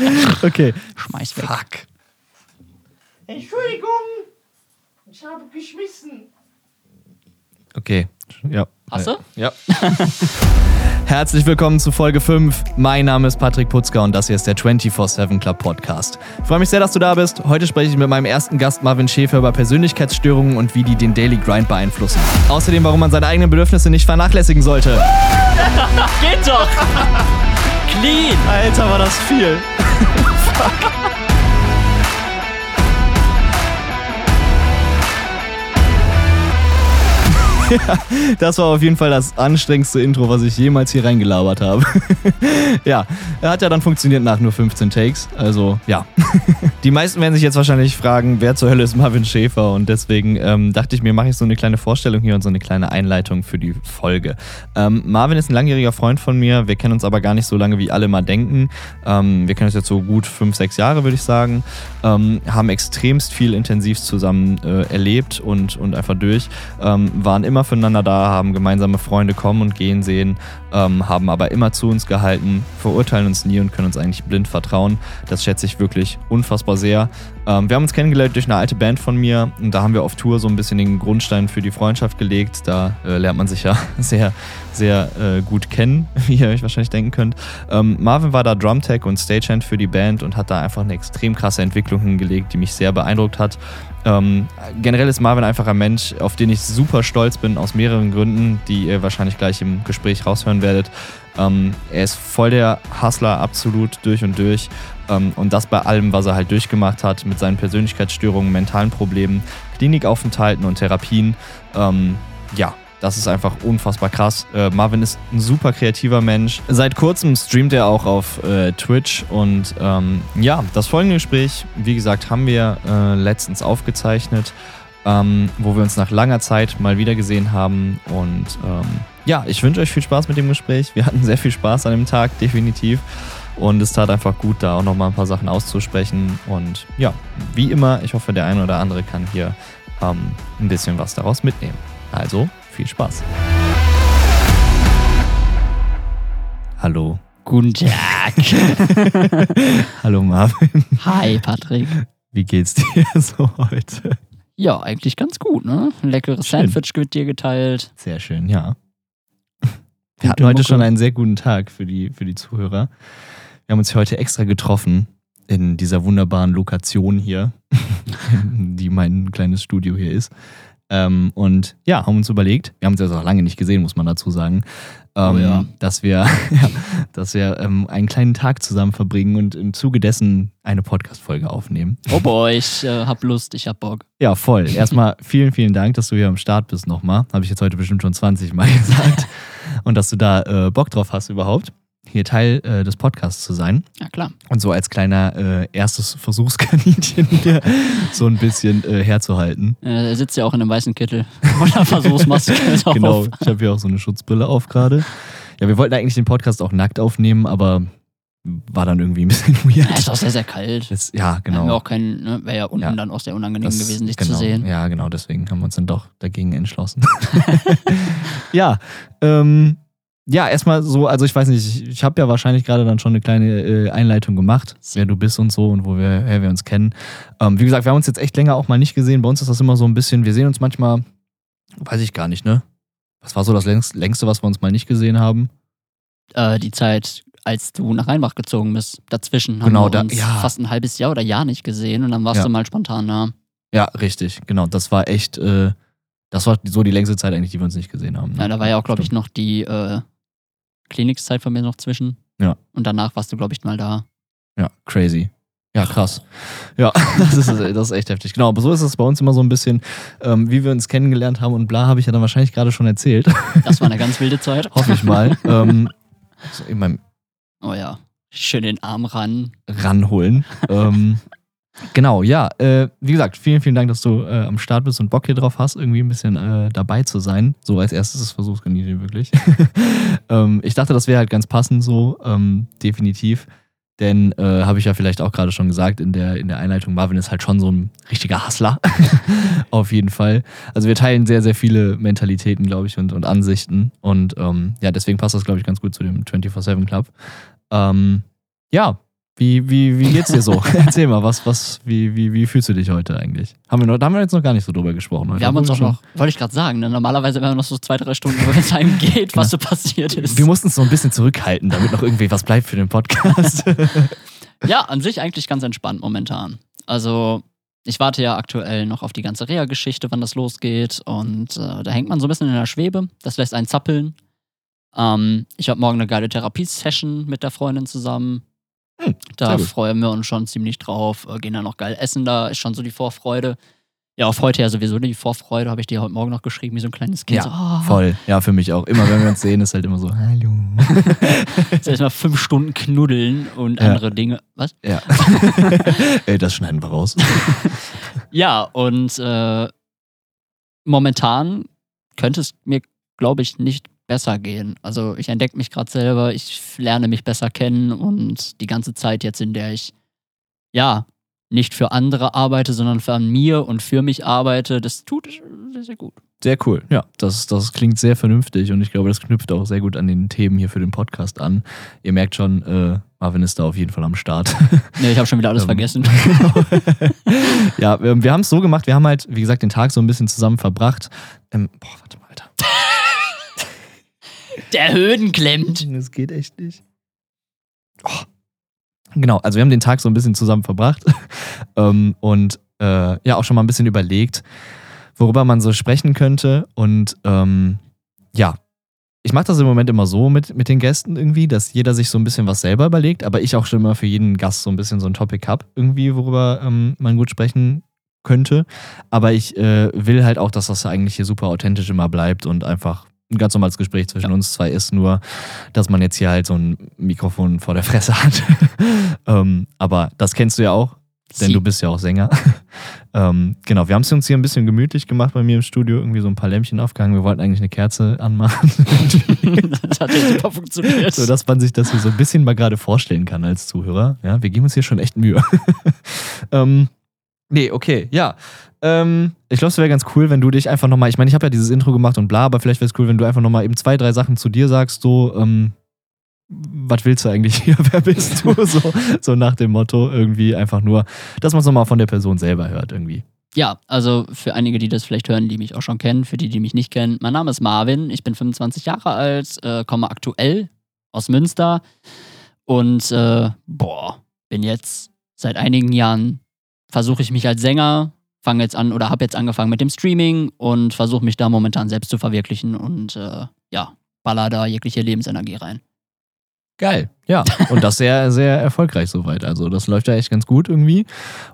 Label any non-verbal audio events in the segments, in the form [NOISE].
[LAUGHS] okay. Schmeiß weg. Fuck. Entschuldigung, ich habe geschmissen. Okay. Ja. Hast du? Ja. [LAUGHS] Herzlich willkommen zu Folge 5. Mein Name ist Patrick Putzka und das hier ist der 24-7 Club Podcast. Ich freue mich sehr, dass du da bist. Heute spreche ich mit meinem ersten Gast Marvin Schäfer über Persönlichkeitsstörungen und wie die den Daily Grind beeinflussen. Außerdem, warum man seine eigenen Bedürfnisse nicht vernachlässigen sollte. [LAUGHS] Geht doch! Clean! Alter, war das viel. [LAUGHS] [LAUGHS] das war auf jeden Fall das anstrengendste Intro, was ich jemals hier reingelabert habe. [LAUGHS] ja, hat ja dann funktioniert nach nur 15 Takes. Also, ja. [LAUGHS] Die meisten werden sich jetzt wahrscheinlich fragen, wer zur Hölle ist Marvin Schäfer? Und deswegen ähm, dachte ich mir, mache ich so eine kleine Vorstellung hier und so eine kleine Einleitung für die Folge. Ähm, Marvin ist ein langjähriger Freund von mir. Wir kennen uns aber gar nicht so lange, wie alle mal denken. Ähm, wir kennen uns jetzt so gut fünf, sechs Jahre, würde ich sagen. Ähm, haben extremst viel intensiv zusammen äh, erlebt und, und einfach durch. Ähm, waren immer füreinander da, haben gemeinsame Freunde kommen und gehen sehen, ähm, haben aber immer zu uns gehalten, verurteilen uns nie und können uns eigentlich blind vertrauen. Das schätze ich wirklich unfassbar sehr. Ähm, wir haben uns kennengelernt durch eine alte Band von mir und da haben wir auf Tour so ein bisschen den Grundstein für die Freundschaft gelegt. Da äh, lernt man sich ja [LAUGHS] sehr, sehr äh, gut kennen, [LAUGHS] wie ihr euch wahrscheinlich denken könnt. Ähm, Marvin war da Drumtech und Stagehand für die Band und hat da einfach eine extrem krasse Entwicklung hingelegt, die mich sehr beeindruckt hat. Ähm, generell ist Marvin einfach ein Mensch, auf den ich super stolz bin, aus mehreren Gründen, die ihr wahrscheinlich gleich im Gespräch raushören werdet. Ähm, er ist voll der Hustler, absolut durch und durch. Ähm, und das bei allem, was er halt durchgemacht hat, mit seinen Persönlichkeitsstörungen, mentalen Problemen, Klinikaufenthalten und Therapien. Ähm, ja, das ist einfach unfassbar krass. Äh, Marvin ist ein super kreativer Mensch. Seit kurzem streamt er auch auf äh, Twitch und ähm, ja, das folgende Gespräch, wie gesagt, haben wir äh, letztens aufgezeichnet, ähm, wo wir uns nach langer Zeit mal wieder gesehen haben und ähm, ja, ich wünsche euch viel Spaß mit dem Gespräch. Wir hatten sehr viel Spaß an dem Tag, definitiv. Und es tat einfach gut, da auch nochmal ein paar Sachen auszusprechen. Und ja, wie immer, ich hoffe, der eine oder andere kann hier ähm, ein bisschen was daraus mitnehmen. Also, viel Spaß. Hallo. Guten Tag. [LAUGHS] Hallo Marvin. Hi, Patrick. Wie geht's dir [LAUGHS] so heute? Ja, eigentlich ganz gut, ne? Ein leckeres Schön. Sandwich wird dir geteilt. Sehr schön, ja. Wir hatten heute Mucke. schon einen sehr guten Tag für die, für die Zuhörer. Wir haben uns heute extra getroffen in dieser wunderbaren Lokation hier, [LAUGHS] die mein kleines Studio hier ist. Ähm, und ja, haben uns überlegt, wir haben uns jetzt auch lange nicht gesehen, muss man dazu sagen, ähm, Oh ja. dass wir, [LAUGHS] ja, dass wir ähm, einen kleinen Tag zusammen verbringen und im Zuge dessen eine Podcast-Folge aufnehmen. Oh boy, ich äh, hab Lust, ich hab Bock. Ja, voll. Erstmal vielen, vielen Dank, dass du hier am Start bist nochmal. Habe ich jetzt heute bestimmt schon 20 Mal [LAUGHS] gesagt. Und dass du da äh, Bock drauf hast überhaupt, hier Teil äh, des Podcasts zu sein. Ja, klar. Und so als kleiner äh, erstes Versuchskaninchen [LAUGHS] hier so ein bisschen äh, herzuhalten. Er sitzt ja auch in einem weißen Kittel. [LAUGHS] Oder Versuchsmaske [LAUGHS] auf. Genau, ich habe hier auch so eine Schutzbrille auf gerade. Ja, wir wollten eigentlich den Podcast auch nackt aufnehmen, aber war dann irgendwie ein bisschen Ja, ist weird. auch sehr, sehr kalt. Das, ja, genau. auch keinen, ne? wäre ja unten Ja. dann auch sehr unangenehm Das- gewesen, dich genau, zu sehen. Ja, genau, deswegen haben wir uns dann doch dagegen entschlossen. ja, ähm, ja, erstmal so, also ich weiß nicht, ich, ich habe ja wahrscheinlich gerade dann schon eine kleine äh, Einleitung gemacht, wer du bist und so und wo wir, wer wir uns kennen. Ähm, wie gesagt, wir haben uns jetzt echt länger auch mal nicht gesehen. Bei uns ist das immer so ein bisschen, wir sehen uns manchmal, weiß ich gar nicht, ne? Was war so das längst, längste, was wir uns mal nicht gesehen haben? Äh, die Zeit, als du nach Rheinbach gezogen bist, dazwischen Genau, haben wir da- uns ja. fast ein halbes Jahr oder Jahr nicht gesehen und dann warst Ja. du mal spontan da. Ja, richtig, genau. Das war echt, äh, das war so die längste Zeit eigentlich, die wir uns nicht gesehen haben. ne? Ja, da war ja auch, glaube ich, noch die äh, Klinikzeit von mir noch zwischen. Ja. Und danach warst du, glaube ich, mal da. Ja, crazy. Ja, krass. Ja, [LAUGHS] das ist, das ist echt heftig. Genau, aber so ist es bei uns immer so ein bisschen, ähm, wie wir uns kennengelernt haben und bla, habe ich ja dann wahrscheinlich gerade schon erzählt. Das war eine ganz wilde Zeit. [LAUGHS] Hoffe ich mal. ähm, so in meinem Oh ja. Schön den Arm ran. ranholen. ähm, genau, ja. Äh, wie gesagt, vielen, vielen Dank, dass du äh, am Start bist und Bock hier drauf hast, irgendwie ein bisschen äh, dabei zu sein. So als erstes Versuchskaninchen wirklich. [LAUGHS] ähm, ich dachte, das wäre halt ganz passend so, ähm, definitiv. Denn, äh, habe ich ja vielleicht auch gerade schon gesagt in der, in der Einleitung, Marvin ist halt schon so ein richtiger Hustler. [LAUGHS] Auf jeden Fall. Also wir teilen sehr, sehr viele Mentalitäten, glaube ich, und, und Ansichten. Und ähm, ja, deswegen passt das, glaube ich, ganz gut zu dem 24-7 Club. Ähm, ja, Wie, wie, wie geht's dir so? [LAUGHS] Erzähl mal, was, was, wie, wie, wie fühlst du dich heute eigentlich? Haben wir, noch, da haben wir jetzt noch gar nicht so drüber gesprochen. Heute. Wir haben uns schon- noch, wollte ich gerade sagen, ne? normalerweise wenn wir noch so zwei, drei Stunden, wenn es einem [LAUGHS] geht, was so passiert ist. Wir mussten es so ein bisschen zurückhalten, damit noch irgendwie was bleibt für den Podcast. [LAUGHS] Ja, an sich eigentlich ganz entspannt momentan. Also, ich warte ja aktuell noch auf die ganze Reha-Geschichte, wann das losgeht. Und äh, da hängt man so ein bisschen in der Schwebe. Das lässt einen zappeln. Ähm, ich habe morgen eine geile Therapiesession mit der Freundin zusammen. Hm, da freuen wir uns schon ziemlich drauf. Äh, gehen dann noch geil essen, da ist schon so die Vorfreude. Ja, auf heute ja sowieso die Vorfreude, habe ich dir heute Morgen noch geschrieben, wie so ein kleines Kind. Ja, so, ah, Voll. Ja, für mich auch. Immer wenn wir uns sehen, ist halt immer so, hallo. [LAUGHS] Jetzt erstmal fünf Stunden knuddeln und Ja. andere Dinge. Was? Ja. [LAUGHS] Ey, das schneiden wir raus. [LAUGHS] Ja, und äh, momentan könnte es mir, glaube ich, nicht besser gehen. Also ich entdecke mich gerade selber, ich lerne mich besser kennen und die ganze Zeit jetzt, in der ich ja nicht für andere arbeite, sondern für mir und für mich arbeite, das tut sehr, sehr gut. Sehr cool. Ja, das, das klingt sehr vernünftig und ich glaube, das knüpft auch sehr gut an den Themen hier für den Podcast an. Ihr merkt schon, äh, Marvin ist da auf jeden Fall am Start. [LAUGHS] Nee, ich habe schon wieder alles Ähm. vergessen. [LAUGHS] [LAUGHS] ja, wir, wir haben es so gemacht, wir haben halt, wie gesagt, den Tag so ein bisschen zusammen verbracht. Ähm, boah, warte. Der Höden klemmt. [LAUGHS] Das geht echt nicht. Oh. Genau, also wir haben den Tag so ein bisschen zusammen verbracht [LAUGHS] ähm, und äh, ja auch schon mal ein bisschen überlegt, worüber man so sprechen könnte. Und ähm, ja, ich mache das im Moment immer so mit, mit den Gästen irgendwie, dass jeder sich so ein bisschen was selber überlegt, aber ich auch schon immer für jeden Gast so ein bisschen so ein Topic habe, irgendwie, worüber ähm, man gut sprechen könnte. Aber ich äh, will halt auch, dass das eigentlich hier super authentisch immer bleibt und einfach ein ganz normales Gespräch zwischen uns zwei ist, nur dass man jetzt hier halt so ein Mikrofon vor der Fresse hat. [LAUGHS] ähm, aber das kennst du ja auch, denn Sie- du bist ja auch Sänger. [LAUGHS] ähm, genau, wir haben es uns hier ein bisschen gemütlich gemacht bei mir im Studio, irgendwie so ein paar Lämpchen aufgehangen. Wir wollten eigentlich eine Kerze anmachen, [LAUGHS] das hat ja super funktioniert. so dass man sich das hier so ein bisschen mal gerade vorstellen kann als Zuhörer. Ja, wir geben uns hier schon echt Mühe. ähm, nee, okay, ja. Ähm, ich glaube, es wäre ganz cool, wenn du dich einfach nochmal, ich meine, ich habe ja dieses Intro gemacht und bla, aber vielleicht wäre es cool, wenn du einfach nochmal eben zwei, drei Sachen zu dir sagst, so, ähm, was willst du eigentlich [LAUGHS] hier? Wer bist du? So, so nach dem Motto irgendwie einfach nur, dass man es nochmal von der Person selber hört irgendwie. Ja, also für einige, die das vielleicht hören, die mich auch schon kennen, für die, die mich nicht kennen, mein Name ist Marvin, ich bin 25 Jahre alt, äh, komme aktuell aus Münster und äh, boah, bin jetzt seit einigen Jahren, versuche ich mich als Sänger, fange jetzt an oder habe jetzt angefangen mit dem Streaming und versuche mich da momentan selbst zu verwirklichen und äh, ja, baller da jegliche Lebensenergie rein. Geil, ja. Und das sehr, sehr erfolgreich soweit. Also das läuft ja echt ganz gut irgendwie.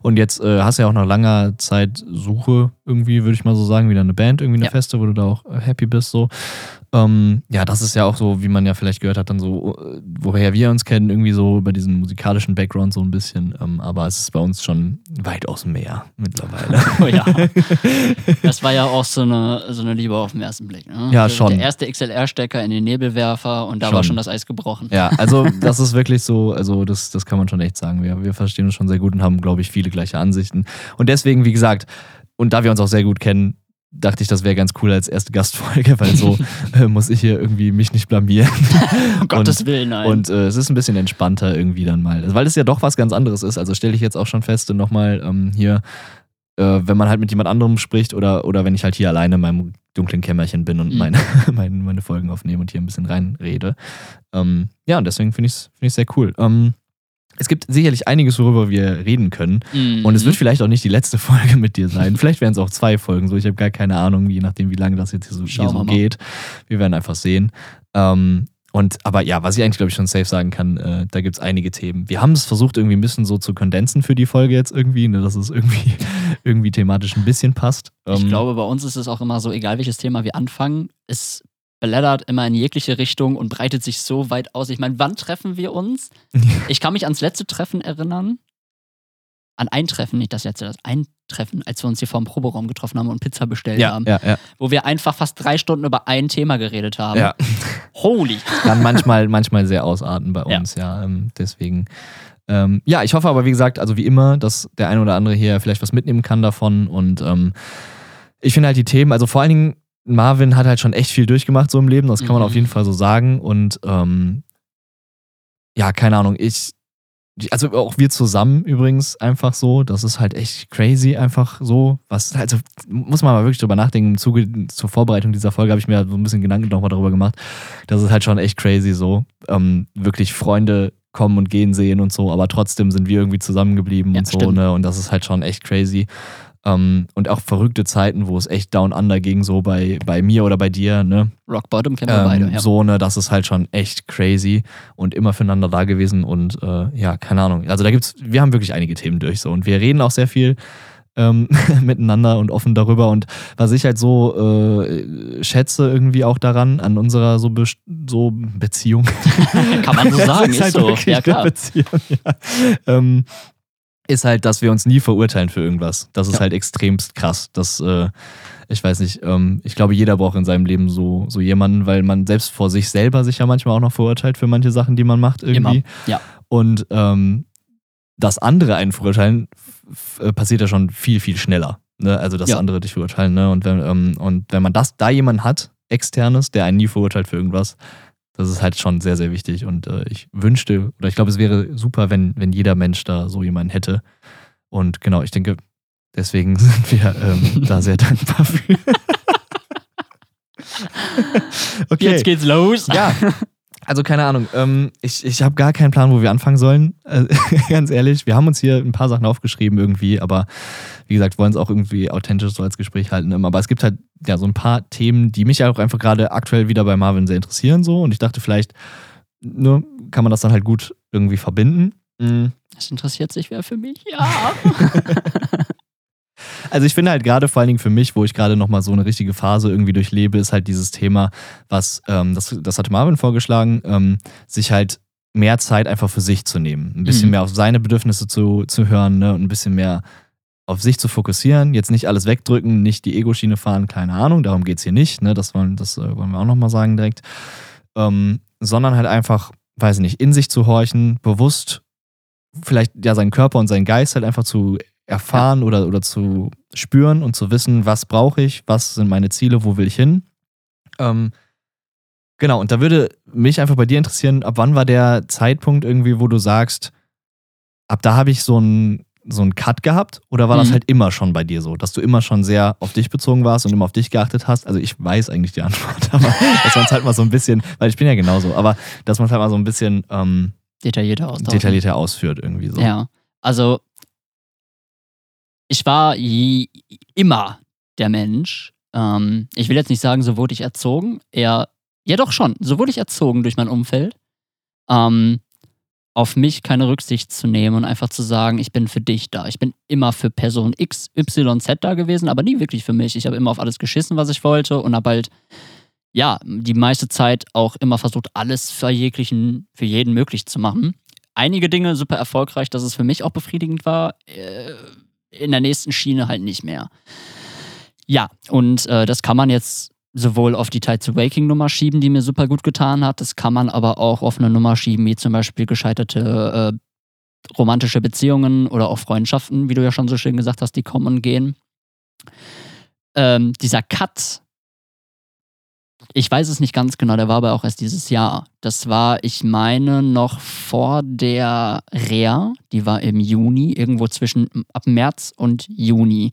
Und jetzt äh, hast du ja auch nach langer Zeit Suche irgendwie, würde ich mal so sagen, wieder eine Band, irgendwie eine Ja. Feste, wo du da auch äh, happy bist so. Ähm, ja, das ist ja auch so, wie man ja vielleicht gehört hat, dann so, äh, woher wir uns kennen, irgendwie so über diesen musikalischen Background so ein bisschen. Ähm, aber es ist bei uns schon weitaus mehr mittlerweile. Oh [LAUGHS] ja. [LAUGHS] Das war ja auch so eine, so eine Liebe auf den ersten Blick. Ne? Ja, Der- schon. Der erste XLR-Stecker in den Nebelwerfer und da Schon. war schon das Eis gebrochen. Ja, also das ist wirklich so, also das, das kann man schon echt sagen. Wir, wir verstehen uns schon sehr gut und haben, glaube ich, viele gleiche Ansichten. Und deswegen, wie gesagt, und da wir uns auch sehr gut kennen, dachte ich, das wäre ganz cool als erste Gastfolge, weil so [LAUGHS] äh, muss ich hier irgendwie mich nicht blamieren. [LAUGHS] Um Gottes Willen, nein. Und äh, es ist ein bisschen entspannter irgendwie dann mal. Weil es ja doch was ganz anderes ist. Also stelle ich jetzt auch schon fest und nochmal ähm, hier, äh, wenn man halt mit jemand anderem spricht oder, oder wenn ich halt hier alleine in meinem dunklen Kämmerchen bin und Mhm. meine, [LAUGHS] meine, meine Folgen aufnehme und hier ein bisschen reinrede. Ähm, ja, und deswegen finde ich es find ich's sehr cool. Ähm, es gibt sicherlich einiges, worüber wir reden können. Mhm. Und es wird vielleicht auch nicht die letzte [LAUGHS] Folge mit dir sein. Vielleicht werden es auch zwei Folgen. So, ich habe gar keine Ahnung, je nachdem, wie lange das jetzt hier so, hier so geht. Wir werden einfach sehen. Ähm, und aber ja, was ich eigentlich, glaube ich, schon safe sagen kann, äh, da gibt es einige Themen. Wir haben es versucht, irgendwie ein bisschen so zu kondensen für die Folge jetzt irgendwie, ne, dass es irgendwie, [LAUGHS] irgendwie thematisch ein bisschen passt. ich Ähm, glaube, bei uns ist es auch immer so, egal welches Thema wir anfangen, es blättert immer in jegliche Richtung und breitet sich so weit aus. Ich meine, wann treffen wir uns? [LAUGHS] Ich kann mich ans letzte Treffen erinnern. An ein Treffen, nicht das letzte, das ein Treffen, als wir uns hier vor dem Proberaum getroffen haben und Pizza bestellt ja, haben, ja, ja, wo wir einfach fast drei Stunden über ein Thema geredet haben. ja. [LAUGHS] Holy. [LAUGHS] Kann manchmal, manchmal sehr ausarten bei uns, ja. ähm, deswegen. Ähm, ja, ich hoffe aber, wie gesagt, also wie immer, dass der eine oder andere hier vielleicht was mitnehmen kann davon. Und ähm, ich finde halt die Themen, also vor allen Dingen, Marvin hat halt schon echt viel durchgemacht so im Leben, das kann man Mhm. auf jeden Fall so sagen. Und ähm, ja, keine Ahnung, ich also auch wir zusammen übrigens einfach so, das ist halt echt crazy einfach so, was, also muss man mal wirklich drüber nachdenken, im Zuge zur Vorbereitung dieser Folge habe ich mir so ein bisschen Gedanken nochmal darüber gemacht, das ist halt schon echt crazy so, ähm, wirklich Freunde kommen und gehen sehen und so, aber trotzdem sind wir irgendwie zusammengeblieben Ja, und so, stimmt. ne, und das ist halt schon echt crazy. Ähm, und auch verrückte Zeiten, wo es echt down under ging, so bei, bei mir oder bei dir, ne? Rock Bottom kennen wir Ähm, beide. Ja. So, ne, das ist halt schon echt crazy und immer füreinander da gewesen und äh, ja, keine Ahnung. Also da gibt's, wir haben wirklich einige Themen durch so und wir reden auch sehr viel ähm, [LAUGHS] miteinander und offen darüber und was ich halt so äh, schätze irgendwie auch daran, an unserer so, Be so Beziehung. Kann man so [LAUGHS] sagen, ist, halt so. wirklich Ja, klar. Beziehung, ja. ähm, ist halt, dass wir uns nie verurteilen für irgendwas. Das ist Ja. halt extremst krass. Das, äh, ich weiß nicht, ähm, ich glaube, jeder braucht in seinem Leben so, so jemanden, weil man selbst vor sich selber sich ja manchmal auch noch verurteilt für manche Sachen, die man macht irgendwie. Immer. Ja. Und ähm, das andere einen verurteilen äh, passiert ja schon viel, viel schneller. Ne? Also, dass Ja. andere dich verurteilen. Ne? Und, wenn, ähm, und wenn man das da jemanden hat, externes, der einen nie verurteilt für irgendwas, das ist halt schon sehr, sehr wichtig. Und äh, ich wünschte, oder ich glaube, es wäre super, wenn, wenn jeder Mensch da so jemanden hätte. Und genau, ich denke, deswegen [LAUGHS] sind wir ähm, da [LAUGHS] sehr dankbar für. [LAUGHS] okay. Jetzt geht's los. Ja, also keine Ahnung. Ähm, ich ich habe gar keinen Plan, wo wir anfangen sollen. Äh, [LAUGHS] ganz ehrlich, wir haben uns hier ein paar Sachen aufgeschrieben irgendwie, aber wie gesagt, wollen es auch irgendwie authentisch so als Gespräch halten. immer. Aber es gibt halt ja so ein paar Themen, die mich auch einfach gerade aktuell wieder bei Marvin sehr interessieren so. Und ich dachte vielleicht, ne, kann man das dann halt gut irgendwie verbinden. Mhm. Das interessiert sich wer für mich? Ja. [LAUGHS] [LAUGHS] Also ich finde halt gerade vor allen Dingen für mich, wo ich gerade nochmal so eine richtige Phase irgendwie durchlebe, ist halt dieses Thema, was, ähm, das, das hatte Marvin vorgeschlagen, ähm, sich halt mehr Zeit einfach für sich zu nehmen. Ein bisschen Mhm. mehr auf seine Bedürfnisse zu, zu hören ne? und ein bisschen mehr auf sich zu fokussieren. Jetzt nicht alles wegdrücken, nicht die Ego-Schiene fahren, keine Ahnung, darum geht es hier nicht. Ne? Das, wollen, das äh, wollen wir auch nochmal sagen direkt. Ähm, sondern halt einfach, weiß ich nicht, in sich zu horchen, bewusst vielleicht ja seinen Körper und seinen Geist halt einfach zu erfahren oder, oder zu spüren und zu wissen, was brauche ich, was sind meine Ziele, wo will ich hin. Ähm, genau, und da würde mich einfach bei dir interessieren, ab wann war der Zeitpunkt irgendwie, wo du sagst, ab da habe ich so einen so einen Cut gehabt oder war das Mhm. halt immer schon bei dir so, dass du immer schon sehr auf dich bezogen warst und immer auf dich geachtet hast? Also ich weiß eigentlich die Antwort, [LAUGHS] aber dass man es halt mal so ein bisschen, weil ich bin ja genauso, aber dass man es halt mal so ein bisschen ähm, Detaillierter detaillierter ausführt irgendwie so. Ja. Also, ich war je, immer der Mensch. Ähm, ich will jetzt nicht sagen, so wurde ich erzogen. Eher, ja doch schon, so wurde ich erzogen durch mein Umfeld. Ähm, auf mich keine Rücksicht zu nehmen und einfach zu sagen, ich bin für dich da. Ich bin immer für Person X, Y, Z da gewesen, aber nie wirklich für mich. Ich habe immer auf alles geschissen, was ich wollte und habe halt, ja, die meiste Zeit auch immer versucht, alles für jeglichen, für jeden möglich zu machen. Einige Dinge super erfolgreich, dass es für mich auch befriedigend war. Äh, in der nächsten Schiene halt nicht mehr. Ja, und äh, das kann man jetzt sowohl auf die Tide to Waking Nummer schieben, die mir super gut getan hat. Das kann man aber auch auf eine Nummer schieben, wie zum Beispiel gescheiterte äh, romantische Beziehungen oder auch Freundschaften, wie du ja schon so schön gesagt hast, die kommen und gehen. Ähm, dieser Cut, ich weiß es nicht ganz genau, der war aber auch erst dieses Jahr. Das war, ich meine, noch vor der Rea, die war im Juni, irgendwo zwischen ab März und Juni.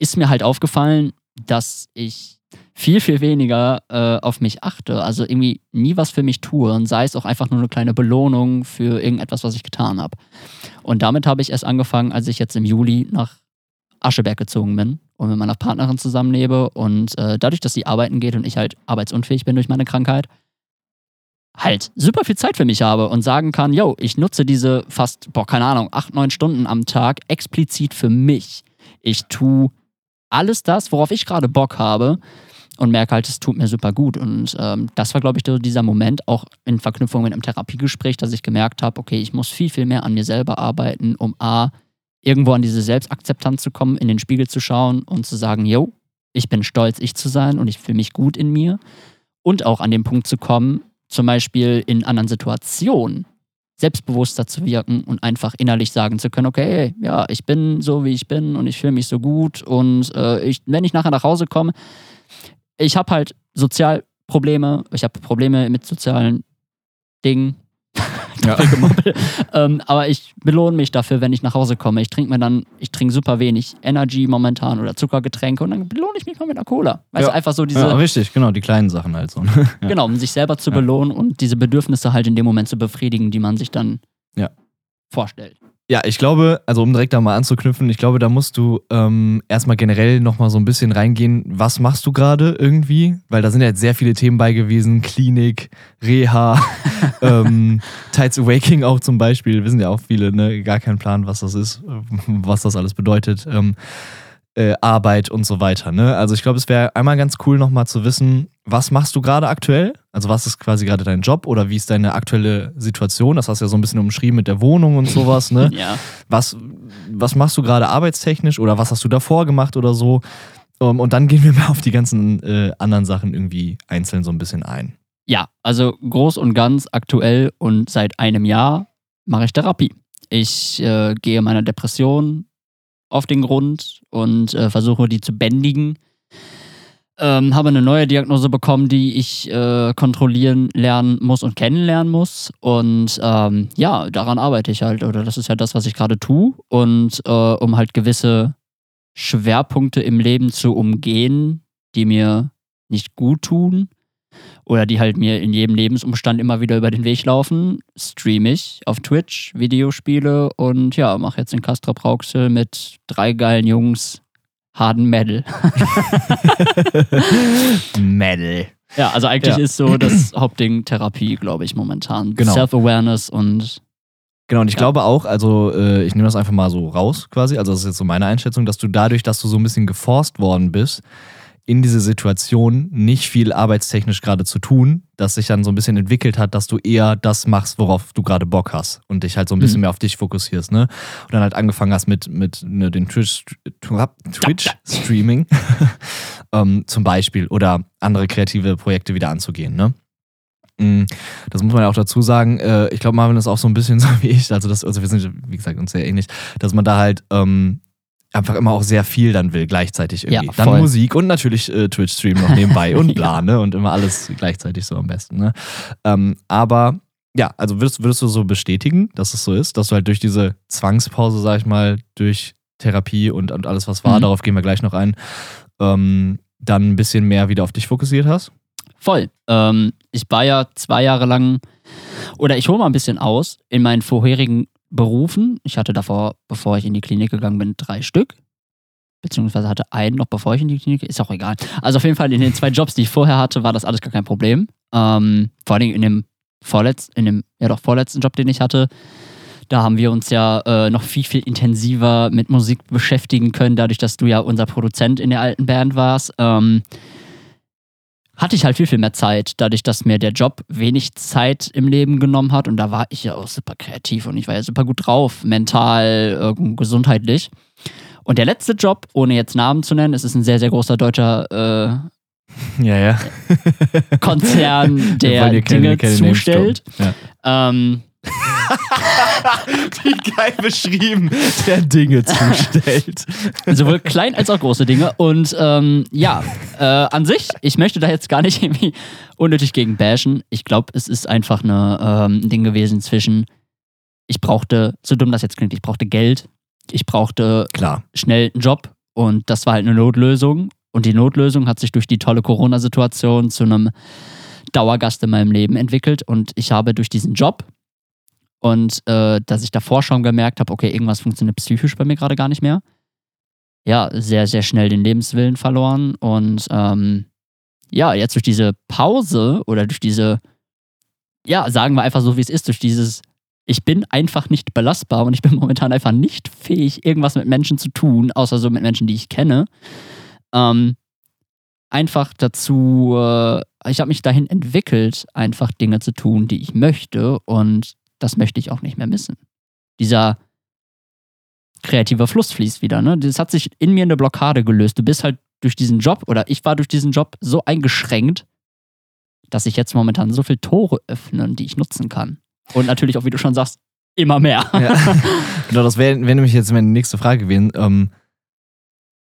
Ist mir halt aufgefallen, dass ich viel, viel weniger äh, auf mich achte. Also irgendwie nie was für mich tue und sei es auch einfach nur eine kleine Belohnung für irgendetwas, was ich getan habe. Und damit habe ich erst angefangen, als ich jetzt im Juli nach Ascheberg gezogen bin und mit meiner Partnerin zusammenlebe. Und äh, dadurch, dass sie arbeiten geht und ich halt arbeitsunfähig bin durch meine Krankheit, halt super viel Zeit für mich habe und sagen kann, yo, ich nutze diese fast, boah, keine Ahnung, acht, neun Stunden am Tag explizit für mich. Ich tue alles das, worauf ich gerade Bock habe und merke halt, es tut mir super gut. Und ähm, das war, glaube ich, dieser Moment, auch in Verknüpfung mit einem Therapiegespräch, dass ich gemerkt habe, okay, ich muss viel, viel mehr an mir selber arbeiten, um A, irgendwo an diese Selbstakzeptanz zu kommen, in den Spiegel zu schauen und zu sagen, yo, ich bin stolz, ich zu sein und ich fühle mich gut in mir. Und auch an den Punkt zu kommen, zum Beispiel in anderen Situationen selbstbewusster zu wirken und einfach innerlich sagen zu können, okay, ja, ich bin so, wie ich bin und ich fühle mich so gut und äh, ich, wenn ich nachher nach Hause komme, ich habe halt Sozialprobleme, ich habe Probleme mit sozialen Dingen, Ja. [LAUGHS] Ähm, aber ich belohne mich dafür, wenn ich nach Hause komme. Ich trinke mir dann, ich trinke super wenig Energy momentan oder Zuckergetränke und dann belohne ich mich mal mit einer Cola. Weißt Ja. du, einfach so diese, ja, richtig, genau, die kleinen Sachen halt so. ne? [LAUGHS] genau, um sich selber zu belohnen und diese Bedürfnisse halt in dem Moment zu befriedigen, die man sich dann Ja. vorstellt. Ja, ich glaube, also um direkt da mal anzuknüpfen, ich glaube, da musst du ähm, erstmal generell nochmal so ein bisschen reingehen, was machst du gerade irgendwie? Weil da sind ja jetzt sehr viele Themen bei gewesen, Klinik, Reha, [LAUGHS] ähm, Tides Awaking auch zum Beispiel, wissen ja auch viele, ne? gar keinen Plan, was das ist, was das alles bedeutet, ähm, äh, Arbeit und so weiter. Ne? Also ich glaube, es wäre einmal ganz cool nochmal zu wissen, was machst du gerade aktuell? Also was ist quasi gerade dein Job oder wie ist deine aktuelle Situation? Das hast du ja so ein bisschen umschrieben mit der Wohnung und sowas, ne? [LAUGHS] Ja. was, was machst du gerade arbeitstechnisch oder was hast du davor gemacht oder so? Um, und dann gehen wir mal auf die ganzen äh, anderen Sachen irgendwie einzeln so ein bisschen ein. Ja, also groß und ganz aktuell und seit einem Jahr mache ich Therapie. Ich äh, gehe meiner Depression auf den Grund und äh, versuche die zu bändigen. Ähm, habe eine neue Diagnose bekommen, die ich äh, kontrollieren lernen muss und kennenlernen muss. Und ähm, ja, daran arbeite ich halt. Oder das ist ja das, was ich gerade tue. Und äh, um halt gewisse Schwerpunkte im Leben zu umgehen, die mir nicht gut tun, oder die halt mir in jedem Lebensumstand immer wieder über den Weg laufen, streame ich auf Twitch Videospiele und ja, mache jetzt in Castro Brauxel mit drei geilen Jungs harten Metal. [LAUGHS] Metal. Ja, also eigentlich Ja. ist so das Hauptding Therapie, glaube ich, momentan. Genau. Self-Awareness und Genau, und ich Ja. glaube auch, also äh, ich nehme das einfach mal so raus quasi, also das ist jetzt so meine Einschätzung, dass du dadurch, dass du so ein bisschen geforst worden bist, in diese Situation nicht viel arbeitstechnisch gerade zu tun, dass sich dann so ein bisschen entwickelt hat, dass du eher das machst, worauf du gerade Bock hast und dich halt so ein bisschen Mhm. mehr auf dich fokussierst, ne? Und dann halt angefangen hast mit, mit ne, den Twitch- Twitch-Streaming [LAUGHS] ähm, zum Beispiel oder andere kreative Projekte wieder anzugehen, ne? Mm, Das muss man ja auch dazu sagen. Äh, ich glaube, Marvin ist auch so ein bisschen [LAUGHS] so wie ich. Also, das, also wir sind, wie gesagt, uns sehr ähnlich, dass man da halt ähm, einfach immer auch sehr viel dann will, gleichzeitig irgendwie. Ja, dann. Musik und natürlich äh, Twitch-Stream noch nebenbei [LAUGHS] und bla, ne? Und immer alles gleichzeitig so am besten, ne? Ähm, aber ja, also würdest, würdest du so bestätigen, dass es so ist, dass du halt durch diese Zwangspause, sag ich mal, durch Therapie und, und alles, was war, Mhm. darauf gehen wir gleich noch ein, ähm, dann ein bisschen mehr wieder auf dich fokussiert hast? voll. Ähm, ich war ja zwei Jahre lang, oder ich hole mal ein bisschen aus, in meinen vorherigen Berufen. Ich hatte davor, bevor ich in die Klinik gegangen bin, drei Stück. Beziehungsweise hatte einen noch bevor ich in die Klinik, ist auch egal. Also auf jeden Fall in den zwei Jobs, die ich vorher hatte, war das alles gar kein Problem. Ähm, vor allem in dem vorletzten, in dem, ja doch, vorletzten Job, den ich hatte, da haben wir uns ja äh, noch viel, viel intensiver mit Musik beschäftigen können, dadurch, dass du ja unser Produzent in der alten Band warst. Ähm, hatte ich halt viel, viel mehr Zeit, dadurch, dass mir der Job wenig Zeit im Leben genommen hat. Und da war ich ja auch super kreativ und ich war ja super gut drauf, mental, äh, gesundheitlich. Und der letzte Job, ohne jetzt Namen zu nennen, es ist ein sehr, sehr großer deutscher Ja, ja. äh, Konzern, der keine- Dinge keine zustellt. Ja. Ähm, [LAUGHS] Wie geil beschrieben, der Dinge zustellt. sowohl klein als auch große Dinge. Und ähm, ja, äh, an sich, ich möchte da jetzt gar nicht [LAUGHS] irgendwie unnötig gegen bashen. Ich glaube, es ist einfach eine, ähm, ein Ding gewesen zwischen, ich brauchte, so dumm das jetzt klingt, ich brauchte Geld, ich brauchte Klar. schnell einen Job und das war halt eine Notlösung. Und die Notlösung hat sich durch die tolle Corona-Situation zu einem Dauergast in meinem Leben entwickelt. Und ich habe durch diesen Job und äh, dass ich davor schon gemerkt habe, okay, irgendwas funktioniert psychisch bei mir gerade gar nicht mehr. Ja, sehr, sehr schnell den Lebenswillen verloren. Und ähm, ja, jetzt durch diese Pause oder durch diese, ja, sagen wir einfach so, wie es ist, durch dieses, ich bin einfach nicht belastbar und ich bin [LAUGHS] momentan einfach nicht fähig, irgendwas mit Menschen zu tun, außer so mit Menschen, die ich kenne. Ähm, einfach dazu, äh, ich habe mich dahin entwickelt, einfach Dinge zu tun, die ich möchte und das möchte ich auch nicht mehr missen. Dieser kreative Fluss fließt wieder. Ne? Das hat sich in mir eine Blockade gelöst. Du bist halt durch diesen Job oder ich war durch diesen Job so eingeschränkt, dass ich jetzt momentan so viele Tore öffne, die ich nutzen kann. Und natürlich auch, wie du schon sagst, immer mehr. Ja. [LAUGHS] genau, das wäre wär nämlich jetzt meine nächste Frage gewesen. Ähm,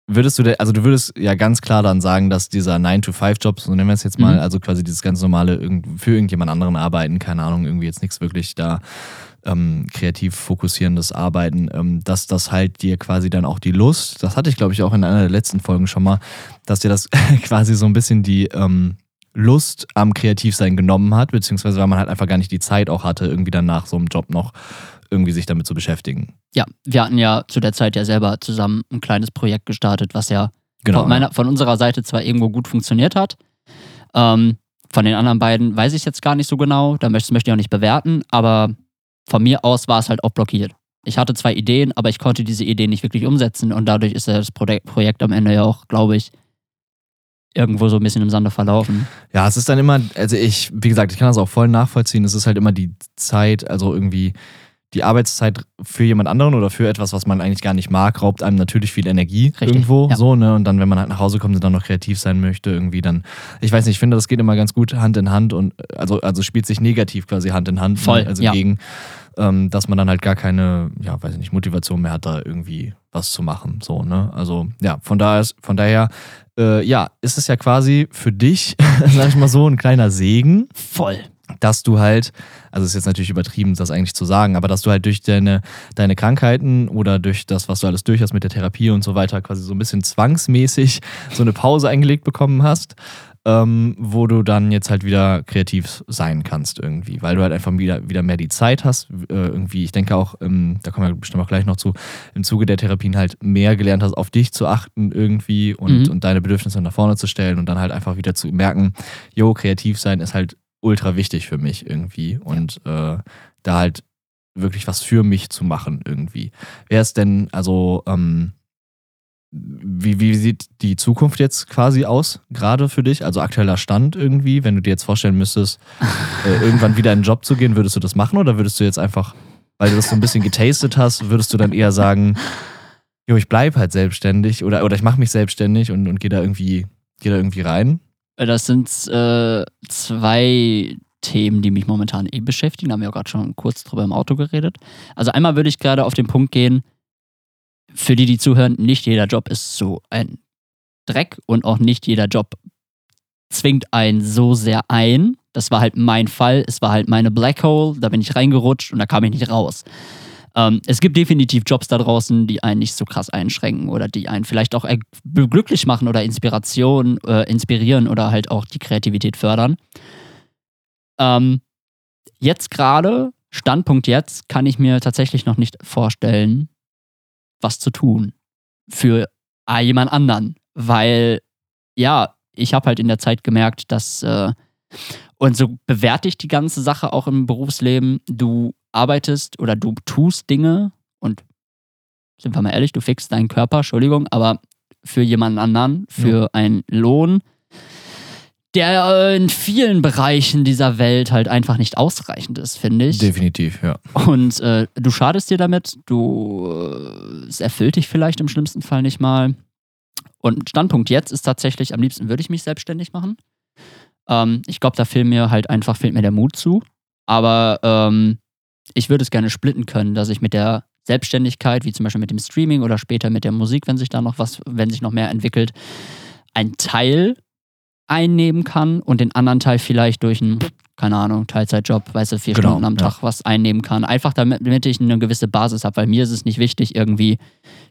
würdest du, de- also du würdest ja ganz klar dann sagen, dass dieser 9-to-5-Job, so nennen wir es jetzt mal, Mhm. also quasi dieses ganz normale für irgendjemand anderen arbeiten, keine Ahnung, irgendwie jetzt nichts wirklich da ähm, kreativ fokussierendes Arbeiten, ähm, dass das halt dir quasi dann auch die Lust, das hatte ich glaube ich auch in einer der letzten Folgen schon mal, dass dir das [LAUGHS] quasi so ein bisschen die ähm, Lust am Kreativsein genommen hat, beziehungsweise weil man halt einfach gar nicht die Zeit auch hatte, irgendwie dann nach so einem Job noch irgendwie sich damit zu beschäftigen. Ja, wir hatten ja zu der Zeit ja selber zusammen ein kleines Projekt gestartet, was ja Genau. von, meiner, von unserer Seite zwar irgendwo gut funktioniert hat. Ähm, von den anderen beiden weiß ich jetzt gar nicht so genau, da möchte, möchte ich auch nicht bewerten, aber von mir aus war es halt auch blockiert. Ich hatte zwei Ideen, aber ich konnte diese Ideen nicht wirklich umsetzen und dadurch ist ja das Projekt, Projekt am Ende ja auch, glaube ich, irgendwo so ein bisschen im Sande verlaufen. Ja, es ist dann immer, also ich, wie gesagt, ich kann das auch voll nachvollziehen. Es ist halt immer die Zeit, also irgendwie die Arbeitszeit für jemand anderen oder für etwas, was man eigentlich gar nicht mag, raubt einem natürlich viel Energie Richtig, irgendwo. ja. So, ne? Und dann, wenn man halt nach Hause kommt und dann noch kreativ sein möchte, irgendwie dann, ich weiß nicht, ich finde, das geht immer ganz gut Hand in Hand und also, also spielt sich negativ quasi Hand in Hand. Voll, Ne? Also ja. gegen, ähm, dass man dann halt gar keine, ja, weiß ich nicht, Motivation mehr hat, da irgendwie was zu machen. So, ne? Also, ja, von daher ist, von daher, äh, ja, ist es ja quasi für dich, [LAUGHS] sag ich mal so, ein kleiner Segen Voll. dass du halt, also es ist jetzt natürlich übertrieben, das eigentlich zu sagen, aber dass du halt durch deine, deine Krankheiten oder durch das, was du alles durch hast mit der Therapie und so weiter, quasi so ein bisschen zwangsmäßig so eine Pause eingelegt bekommen hast, ähm, wo du dann jetzt halt wieder kreativ sein kannst irgendwie, weil du halt einfach wieder, wieder mehr die Zeit hast. Äh, irgendwie, ich denke auch, ähm, da kommen wir bestimmt auch gleich noch zu, im Zuge der Therapien halt mehr gelernt hast, auf dich zu achten irgendwie und, Mhm. und deine Bedürfnisse nach vorne zu stellen und dann halt einfach wieder zu merken, jo, kreativ sein ist halt ultra wichtig für mich irgendwie und äh, da halt wirklich was für mich zu machen irgendwie. Wer ist denn, also, ähm, wie, wie sieht die Zukunft jetzt quasi aus, gerade für dich? Also aktueller Stand irgendwie, wenn du dir jetzt vorstellen müsstest, [LAUGHS] äh, irgendwann wieder in den Job zu gehen, würdest du das machen oder würdest du jetzt einfach, weil du das so ein bisschen getastet hast, würdest du dann eher sagen, jo, ich bleib halt selbstständig oder, oder ich mache mich selbstständig und, und gehe da irgendwie, geh da irgendwie rein? Das sind äh, zwei Themen, die mich momentan eh beschäftigen. Da haben wir auch gerade schon kurz drüber im Auto geredet. Also einmal würde ich gerade auf den Punkt gehen, für die, die zuhören, nicht jeder Job ist so ein Dreck und auch nicht jeder Job zwingt einen so sehr ein. Das war halt mein Fall. Es war halt meine Black Hole. Da bin ich reingerutscht und da kam ich nicht raus. Ähm, es gibt definitiv Jobs da draußen, die einen nicht so krass einschränken oder die einen vielleicht auch glücklich machen oder Inspiration, äh, inspirieren oder halt auch die Kreativität fördern. Ähm, jetzt gerade, Standpunkt jetzt, kann ich mir tatsächlich noch nicht vorstellen, was zu tun für äh, jemand anderen, weil ja, ich habe halt in der Zeit gemerkt, dass äh, und so bewerte ich die ganze Sache auch im Berufsleben. Du arbeitest oder du tust Dinge und sind wir mal ehrlich, du fixst deinen Körper, Entschuldigung, aber für jemanden anderen, für einen Lohn, der in vielen Bereichen dieser Welt halt einfach nicht ausreichend ist, finde ich. Definitiv, ja. Und äh, du schadest dir damit, du äh, es erfüllt dich vielleicht im schlimmsten Fall nicht mal. Und Standpunkt jetzt ist tatsächlich, am liebsten würde ich mich selbstständig machen. Ähm, ich glaube, da fehlt mir halt einfach, fehlt mir der Mut zu. Aber ähm, ich würde es gerne splitten können, dass ich mit der Selbstständigkeit, wie zum Beispiel mit dem Streaming oder später mit der Musik, wenn sich da noch was, wenn sich noch mehr entwickelt, einen Teil einnehmen kann und den anderen Teil vielleicht durch einen, keine Ahnung, Teilzeitjob, weißt du, vier Genau, Stunden am ja. Tag was einnehmen kann. Einfach damit, damit ich eine gewisse Basis habe, weil mir ist es nicht wichtig, irgendwie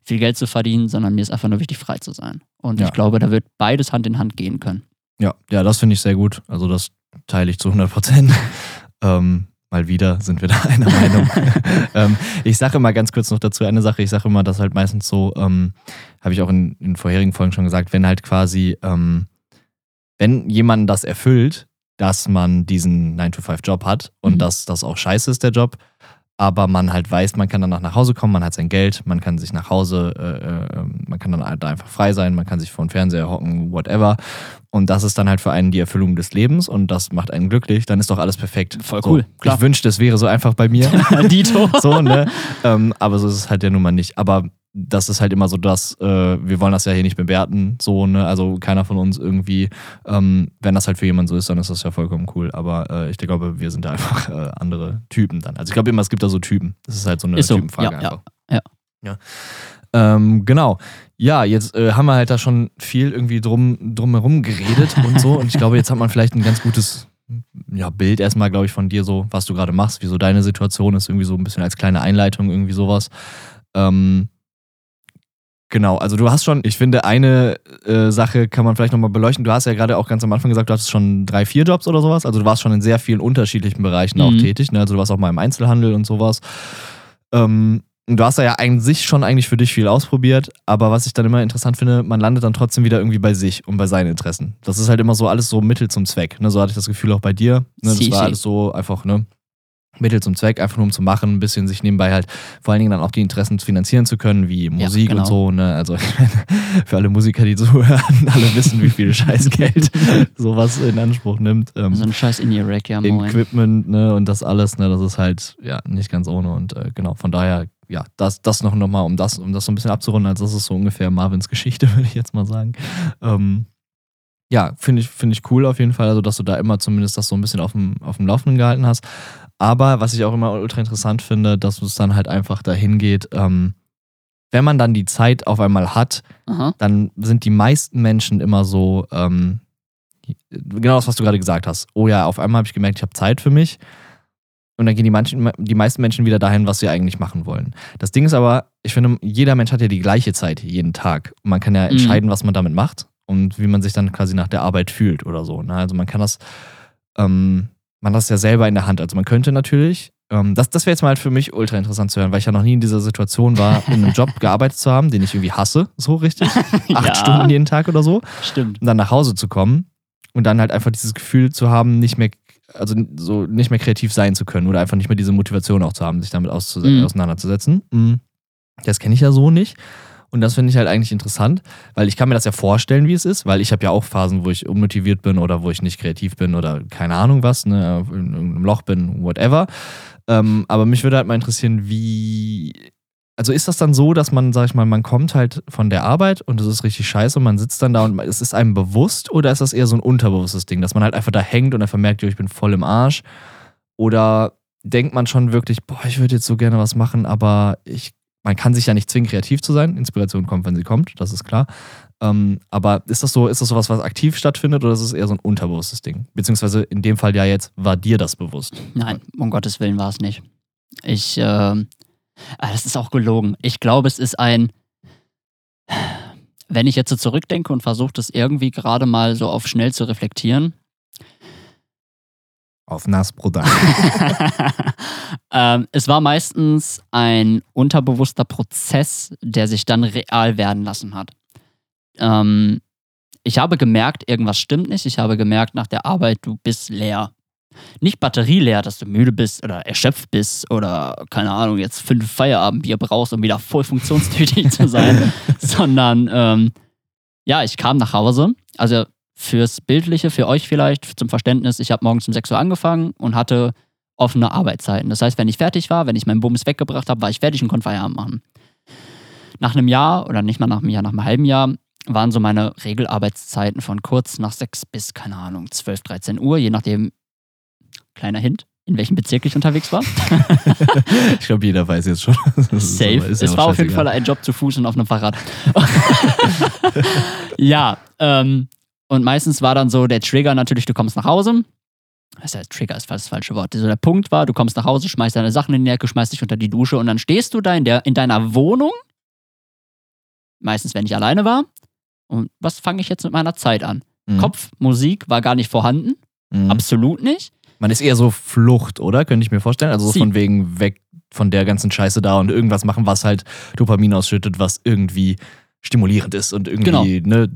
viel Geld zu verdienen, sondern mir ist einfach nur wichtig, frei zu sein. Und Ja. ich glaube, da wird beides Hand in Hand gehen können. Ja, ja, das finde ich sehr gut. Also das teile ich zu 100 Prozent. [LAUGHS] ähm, mal wieder sind wir da einer Meinung. [LAUGHS] ähm, ich sage immer ganz kurz noch dazu eine Sache. Ich sage immer, dass halt meistens so, ähm, habe ich auch in, in vorherigen Folgen schon gesagt, wenn halt quasi, ähm, wenn jemand das erfüllt, dass man diesen 9-to-5-Job hat und Mhm. dass das auch scheiße ist, der Job, aber man halt weiß, man kann danach nach Hause kommen, man hat sein Geld, man kann sich nach Hause, äh, äh, man kann dann halt da einfach frei sein, man kann sich vor den Fernseher hocken, whatever. Und das ist dann halt für einen die Erfüllung des Lebens und das macht einen glücklich, dann ist doch alles perfekt. Voll so. cool, klar. Ich wünschte, es wäre so einfach bei mir. [LAUGHS] Dito. [LAUGHS] so, ne? ähm, aber so ist es halt ja nun mal nicht. Aber das ist halt immer so das, äh, wir wollen das ja hier nicht bewerten, so, ne? Also keiner von uns irgendwie, ähm, wenn das halt für jemanden so ist, dann ist das ja vollkommen cool. Aber äh, ich glaube, wir sind da [LAUGHS] einfach äh, andere Typen dann. Also ich glaube immer, es gibt da so Typen. Das ist halt so eine so, Typenfrage ja, ja, einfach. ja. ja. Ähm, genau. Ja, jetzt äh, haben wir halt da schon viel irgendwie drum, drumherum geredet und so. Und ich glaube, jetzt hat man vielleicht ein ganz gutes ja, Bild erstmal, glaube ich, von dir so, was du gerade machst, wie so deine Situation ist, irgendwie so ein bisschen als kleine Einleitung, irgendwie sowas. Ähm, genau, also du hast schon, ich finde, eine äh, Sache kann man vielleicht nochmal beleuchten. Du hast ja gerade auch ganz am Anfang gesagt, du hattest schon drei, vier Jobs oder sowas. Also du warst schon in sehr vielen unterschiedlichen Bereichen auch Mhm. tätig. Ne? Also du warst auch mal im Einzelhandel und sowas. Ähm, und du hast da ja an sich schon eigentlich für dich viel ausprobiert, aber was ich dann immer interessant finde, man landet dann trotzdem wieder irgendwie bei sich und bei seinen Interessen. Das ist halt immer so alles so Mittel zum Zweck. Ne? So hatte ich das Gefühl auch bei dir. Ne? Das war alles so einfach, ne? Mittel zum Zweck, einfach nur um zu machen, ein bisschen sich nebenbei halt vor allen Dingen dann auch die Interessen finanzieren zu können, wie Musik genau. und so. Ne? Also [LAUGHS] für alle Musiker, die zuhören, alle wissen, wie viel [LAUGHS] Scheißgeld sowas in Anspruch nimmt. Ähm, So ein scheiß In-Ear-Rack, ja moin. Equipment ne, und das alles, ne, das ist halt ja nicht ganz ohne. Und äh, genau, von daher, ja, das, das noch nochmal, um das, um das so ein bisschen abzurunden, also das ist so ungefähr Marvins Geschichte, [LAUGHS] würde ich jetzt mal sagen. Ähm, ja, finde ich, finde ich cool auf jeden Fall, also dass du da immer zumindest das so ein bisschen auf dem, auf dem Laufenden gehalten hast. Aber was ich auch immer ultra interessant finde, dass es dann halt einfach dahin geht, ähm, wenn man dann die Zeit auf einmal hat, Aha. dann sind die meisten Menschen immer so, ähm, genau das, was du gerade gesagt hast. Oh ja, auf einmal habe ich gemerkt, ich habe Zeit für mich. Und dann gehen die, manchen, die meisten Menschen wieder dahin, was sie eigentlich machen wollen. Das Ding ist aber, ich finde, jeder Mensch hat ja die gleiche Zeit jeden Tag. Und man kann ja Mhm. entscheiden, was man damit macht und wie man sich dann quasi nach der Arbeit fühlt oder so. Ne? Also man kann das, ähm, man hat das ja selber in der Hand. Also man könnte natürlich, ähm, das, das wäre jetzt mal für mich ultra interessant zu hören, weil ich ja noch nie in dieser Situation war, [LAUGHS] in einem Job gearbeitet zu haben, den ich irgendwie hasse, so richtig. [LAUGHS] Acht Ja. Stunden jeden Tag oder so Stimmt. und dann nach Hause zu kommen und dann halt einfach dieses Gefühl zu haben, nicht mehr, also so nicht mehr kreativ sein zu können oder einfach nicht mehr diese Motivation auch zu haben, sich damit Mhm. auseinanderzusetzen. Mhm. Das kenne ich ja so nicht. Und das finde ich halt eigentlich interessant, weil ich kann mir das ja vorstellen, wie es ist, weil ich habe ja auch Phasen, wo ich unmotiviert bin oder wo ich nicht kreativ bin oder keine Ahnung was, ne, in irgendeinem Loch bin, whatever. Ähm, aber mich würde halt mal interessieren, wie. Also ist das dann so, dass man, sag ich mal, man kommt halt von der Arbeit und es ist richtig scheiße und man sitzt dann da und es ist einem bewusst oder ist das eher so ein unterbewusstes Ding, dass man halt einfach da hängt und einfach merkt, ich bin voll im Arsch? Oder denkt man schon wirklich, boah, ich würde jetzt so gerne was machen, aber ich, man kann sich ja nicht zwingen, kreativ zu sein. Inspiration kommt, wenn sie kommt, das ist klar. Ähm, aber ist das so, ist das sowas, was aktiv stattfindet oder ist es eher so ein unterbewusstes Ding? Beziehungsweise in dem Fall ja jetzt, war dir das bewusst? Nein, um Gottes Willen war es nicht. Ich, ah, das ist auch gelogen. Ich glaube, es ist ein, wenn ich jetzt so zurückdenke und versuche, das irgendwie gerade mal so auf schnell zu reflektieren, Auf Nassbrot. [LAUGHS] [LAUGHS] ähm, es war meistens ein unterbewusster Prozess, der sich dann real werden lassen hat. Ähm, ich habe gemerkt, irgendwas stimmt nicht. Ich habe gemerkt, nach der Arbeit, du bist leer. Nicht batterieleer, dass du müde bist oder erschöpft bist oder, keine Ahnung, jetzt fünf Feierabendbier brauchst, um wieder voll funktionstüchtig zu sein, [LAUGHS] sondern ähm, ja, ich kam nach Hause. Also fürs Bildliche, für euch vielleicht, zum Verständnis, ich habe morgens um 6 Uhr angefangen und hatte offene Arbeitszeiten. Das heißt, wenn ich fertig war, wenn ich meinen Bums weggebracht habe, war ich fertig und konnte Feierabend machen. Nach einem Jahr oder nicht mal nach einem Jahr, nach einem halben Jahr waren so meine Regelarbeitszeiten von kurz nach 6 bis, keine Ahnung, 12, 13 Uhr, je nachdem, kleiner Hint, in welchem Bezirk ich unterwegs war. [LAUGHS] ich glaube, jeder weiß jetzt schon. Safe. aber- ist ja es auch war auf jeden. Fall ein Job zu Fuß und auf einem Fahrrad. [LAUGHS] ja, ähm, und meistens war dann so der Trigger natürlich, du kommst nach Hause. Das heißt, Trigger ist fast das falsche Wort. So der Punkt war, du kommst nach Hause, schmeißt deine Sachen in die Ecke, schmeißt dich unter die Dusche und dann stehst du da in, der, in deiner Wohnung. Meistens, wenn ich alleine war. Und was fange ich jetzt mit meiner Zeit an? Mhm. Kopf, Musik war gar nicht vorhanden. Mhm. Absolut nicht. Man ist eher so Flucht, oder? Könnte ich mir vorstellen. Also so von wegen weg von der ganzen Scheiße da und irgendwas machen, was halt Dopamin ausschüttet, was irgendwie stimulierend ist und irgendwie ne,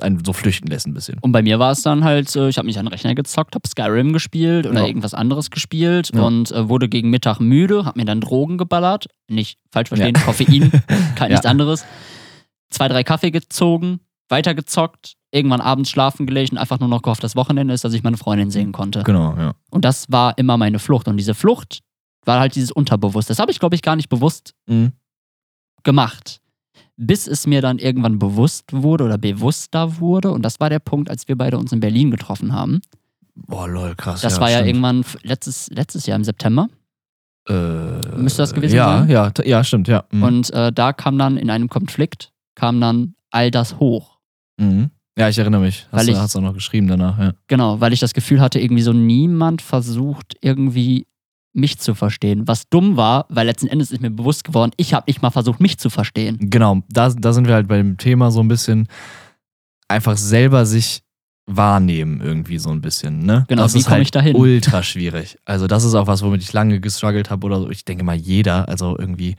einen so flüchten lässt ein bisschen. Und bei mir war es dann halt, äh, ich habe mich an den Rechner gezockt, habe Skyrim gespielt oder Ja. irgendwas anderes gespielt Ja. und äh, wurde gegen Mittag müde, habe mir dann Drogen geballert. Nicht falsch verstehen, Koffein, [LAUGHS] kein nichts Ja. anderes. Zwei, drei Kaffee gezogen, weitergezockt, irgendwann abends schlafen gelegt und einfach nur noch gehofft, dass Wochenende ist, dass ich meine Freundin sehen konnte. Genau, ja. Und das war immer meine Flucht. Und diese Flucht war halt dieses Unterbewusst. Das habe ich, glaube ich, gar nicht bewusst Mhm. gemacht. Bis es mir dann irgendwann bewusst wurde oder bewusster wurde. Und das war der Punkt, als wir beide uns in Berlin getroffen haben. Boah, lol, krass. Das ja, war ja stimmt. irgendwann letztes, letztes Jahr im September. Äh, Müsste das gewesen ja, sein? Ja, ja, stimmt, ja. Mhm. Und äh, da kam dann in einem Konflikt kam dann all das hoch. Mhm. Ja, ich erinnere mich. Hast Weil du ich- hast auch noch geschrieben danach, ja. Genau, weil ich das Gefühl hatte, irgendwie so niemand versucht, irgendwie mich zu verstehen. Was dumm war, weil letzten Endes ist mir bewusst geworden, ich habe nicht mal versucht, mich zu verstehen. Genau, da, da sind wir halt bei dem Thema so ein bisschen einfach selber sich wahrnehmen irgendwie so ein bisschen, ne? Genau, das wie ist komme halt ich dahin? ultra schwierig. Also das ist auch was, womit ich lange gestruggelt habe oder so. Ich denke mal jeder, also irgendwie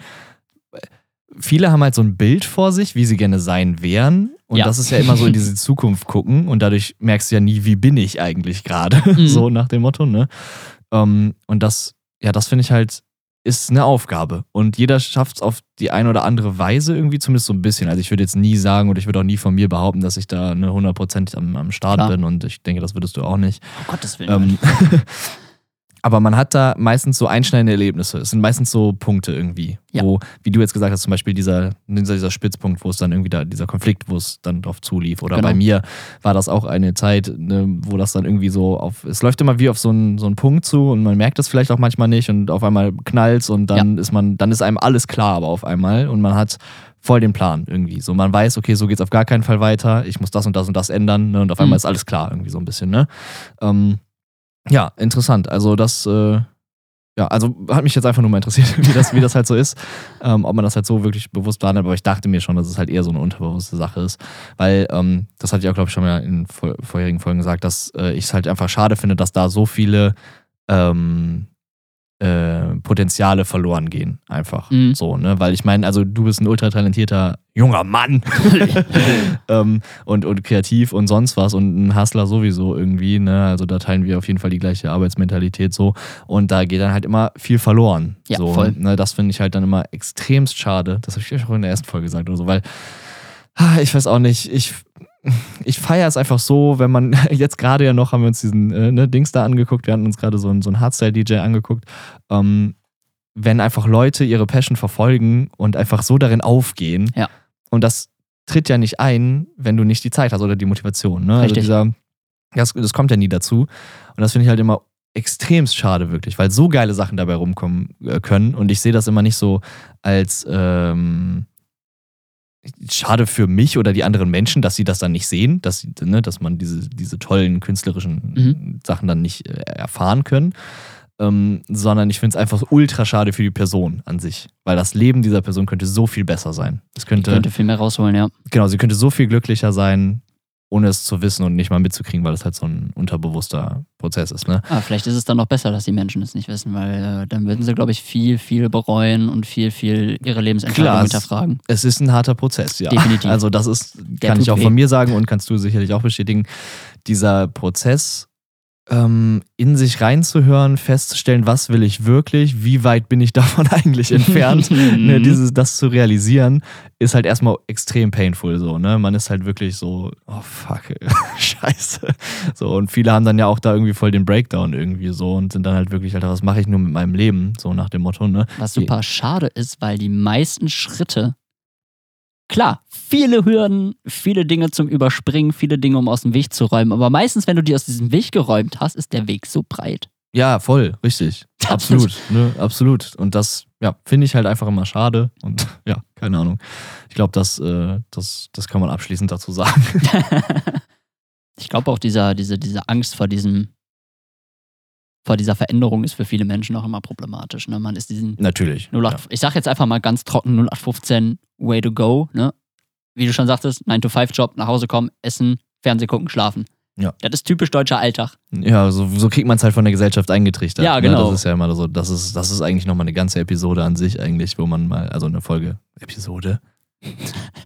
viele haben halt so ein Bild vor sich, wie sie gerne sein wären und Ja. das ist ja immer so in diese Zukunft gucken und dadurch merkst du ja nie, wie bin ich eigentlich gerade, [LAUGHS] Mhm. so nach dem Motto, ne? Ähm, und das, ja, das finde ich halt ist eine Aufgabe. Und jeder schafft es auf die eine oder andere Weise irgendwie, zumindest so ein bisschen. Also ich würde jetzt nie sagen oder ich würde auch nie von mir behaupten, dass ich da eine 100% am, am Start Klar. bin und ich denke, das würdest du auch nicht. Um Gottes Willen. Ähm, [LAUGHS] aber man hat da meistens so einschneidende Erlebnisse. Es sind meistens so Punkte irgendwie, Ja. wo, wie du jetzt gesagt hast, zum Beispiel dieser, dieser, Spitzpunkt, wo es dann irgendwie da, dieser Konflikt, wo es dann drauf zulief. Oder Genau. bei mir war das auch eine Zeit, ne, wo das dann irgendwie so auf, es läuft immer wie auf so einen, so einen Punkt zu und man merkt es vielleicht auch manchmal nicht und auf einmal knallt und dann ist man, dann ist einem alles klar, aber auf einmal und man hat voll den Plan irgendwie. So, man weiß, okay, so geht's auf gar keinen Fall weiter, ich muss das und das und das ändern, ne, und auf einmal Mhm. ist alles klar irgendwie so ein bisschen, ne? Ähm, ja, interessant. Also das, äh, ja, also hat mich jetzt einfach nur mal interessiert, [LAUGHS] wie das, wie das halt so ist. Ähm, ob man das halt so wirklich bewusst wahrnimmt, aber ich dachte mir schon, dass es halt eher so eine unterbewusste Sache ist. Weil, ähm, das hatte ich auch, glaube ich, schon mal in vor vorherigen Folgen gesagt, dass äh, ich es halt einfach schade finde, dass da so viele ähm, äh, Potenziale verloren gehen. Einfach Mhm. so, ne? Weil ich meine, also du bist ein ultra talentierter junger Mann [LAUGHS] ähm, und, und kreativ und sonst was und ein Hustler sowieso irgendwie, ne? Also da teilen wir auf jeden Fall die gleiche Arbeitsmentalität so und da geht dann halt immer viel verloren. Ja, so, voll. Ne? Das finde ich halt dann immer extremst schade. Das habe ich auch in der ersten Folge gesagt oder so, weil ah, ich weiß auch nicht, ich ich feiere es einfach so, wenn man [LAUGHS] jetzt gerade ja noch haben wir uns diesen äh, ne, Dings da angeguckt, wir hatten uns gerade so, einen- so einen Hardstyle-DJ angeguckt, ähm, wenn einfach Leute ihre Passion verfolgen und einfach so darin aufgehen. Ja. Und das tritt ja nicht ein, wenn du nicht die Zeit hast oder die Motivation. Ne? Also Richtig. dieser, das, das kommt ja nie dazu. Und das finde ich halt immer extremst schade, wirklich, weil so geile Sachen dabei rumkommen äh, können. Und ich sehe das immer nicht so als ähm, schade für mich oder die anderen Menschen, dass sie das dann nicht sehen, dass, sie, ne, dass man diese, diese tollen künstlerischen Mhm. Sachen dann nicht äh, erfahren können. Ähm, sondern ich finde es einfach ultra schade für die Person an sich, weil das Leben dieser Person könnte so viel besser sein. Es könnte, könnte viel mehr rausholen, ja. genau, sie könnte so viel glücklicher sein, ohne es zu wissen und nicht mal mitzukriegen, weil es halt so ein unterbewusster Prozess ist. Ne? Ah, vielleicht ist es dann noch besser, dass die Menschen es nicht wissen, weil äh, dann würden sie, glaube ich, viel, viel bereuen und viel, viel ihre Lebensentscheidungen Klar, es- hinterfragen. Es ist ein harter Prozess, ja. Definitiv. Also das ist, Der kann ich auch weh. von mir sagen und kannst du sicherlich auch bestätigen, dieser Prozess ähm, in sich reinzuhören, festzustellen, was will ich wirklich, wie weit bin ich [LAUGHS] davon eigentlich entfernt, [LAUGHS] ne, dieses, das zu realisieren, ist halt erstmal extrem painful so, ne? Man ist halt wirklich so, oh fuck, [LAUGHS] scheiße. So, und viele haben dann ja auch da irgendwie voll den Breakdown irgendwie so und sind dann halt wirklich, Alter, was mache ich nur mit meinem Leben? So nach dem Motto, ne? Was super schade ist, weil die meisten Schritte, klar, viele Hürden, viele Dinge zum Überspringen, viele Dinge, um aus dem Weg zu räumen, aber meistens, wenn du die aus diesem Weg geräumt hast, ist der Weg so breit. Ja, voll, richtig. Absolut, ne, absolut. Und das, ja, finde ich halt einfach immer schade. Und [LAUGHS] ja, keine Ahnung. Ich glaube, das, äh, das, das kann man abschließend dazu sagen. [LAUGHS] ich glaube auch, dieser, diese, diese Angst vor diesem, vor dieser Veränderung ist für viele Menschen auch immer problematisch. Ne? Man ist diesen Natürlich. 08, ich sag jetzt einfach mal ganz trocken 0815 Way to go, ne? Wie du schon sagtest, 9-to-5-Job, nach Hause kommen, essen, Fernseh gucken, schlafen. Ja. Das ist typisch deutscher Alltag. Ja, so, so kriegt man es halt von der Gesellschaft eingetrichtert. Ja, Ne? genau. Das ist ja immer so, das ist, das ist eigentlich nochmal eine ganze Episode an sich eigentlich, wo man mal, also eine Folge, Episode? [LAUGHS]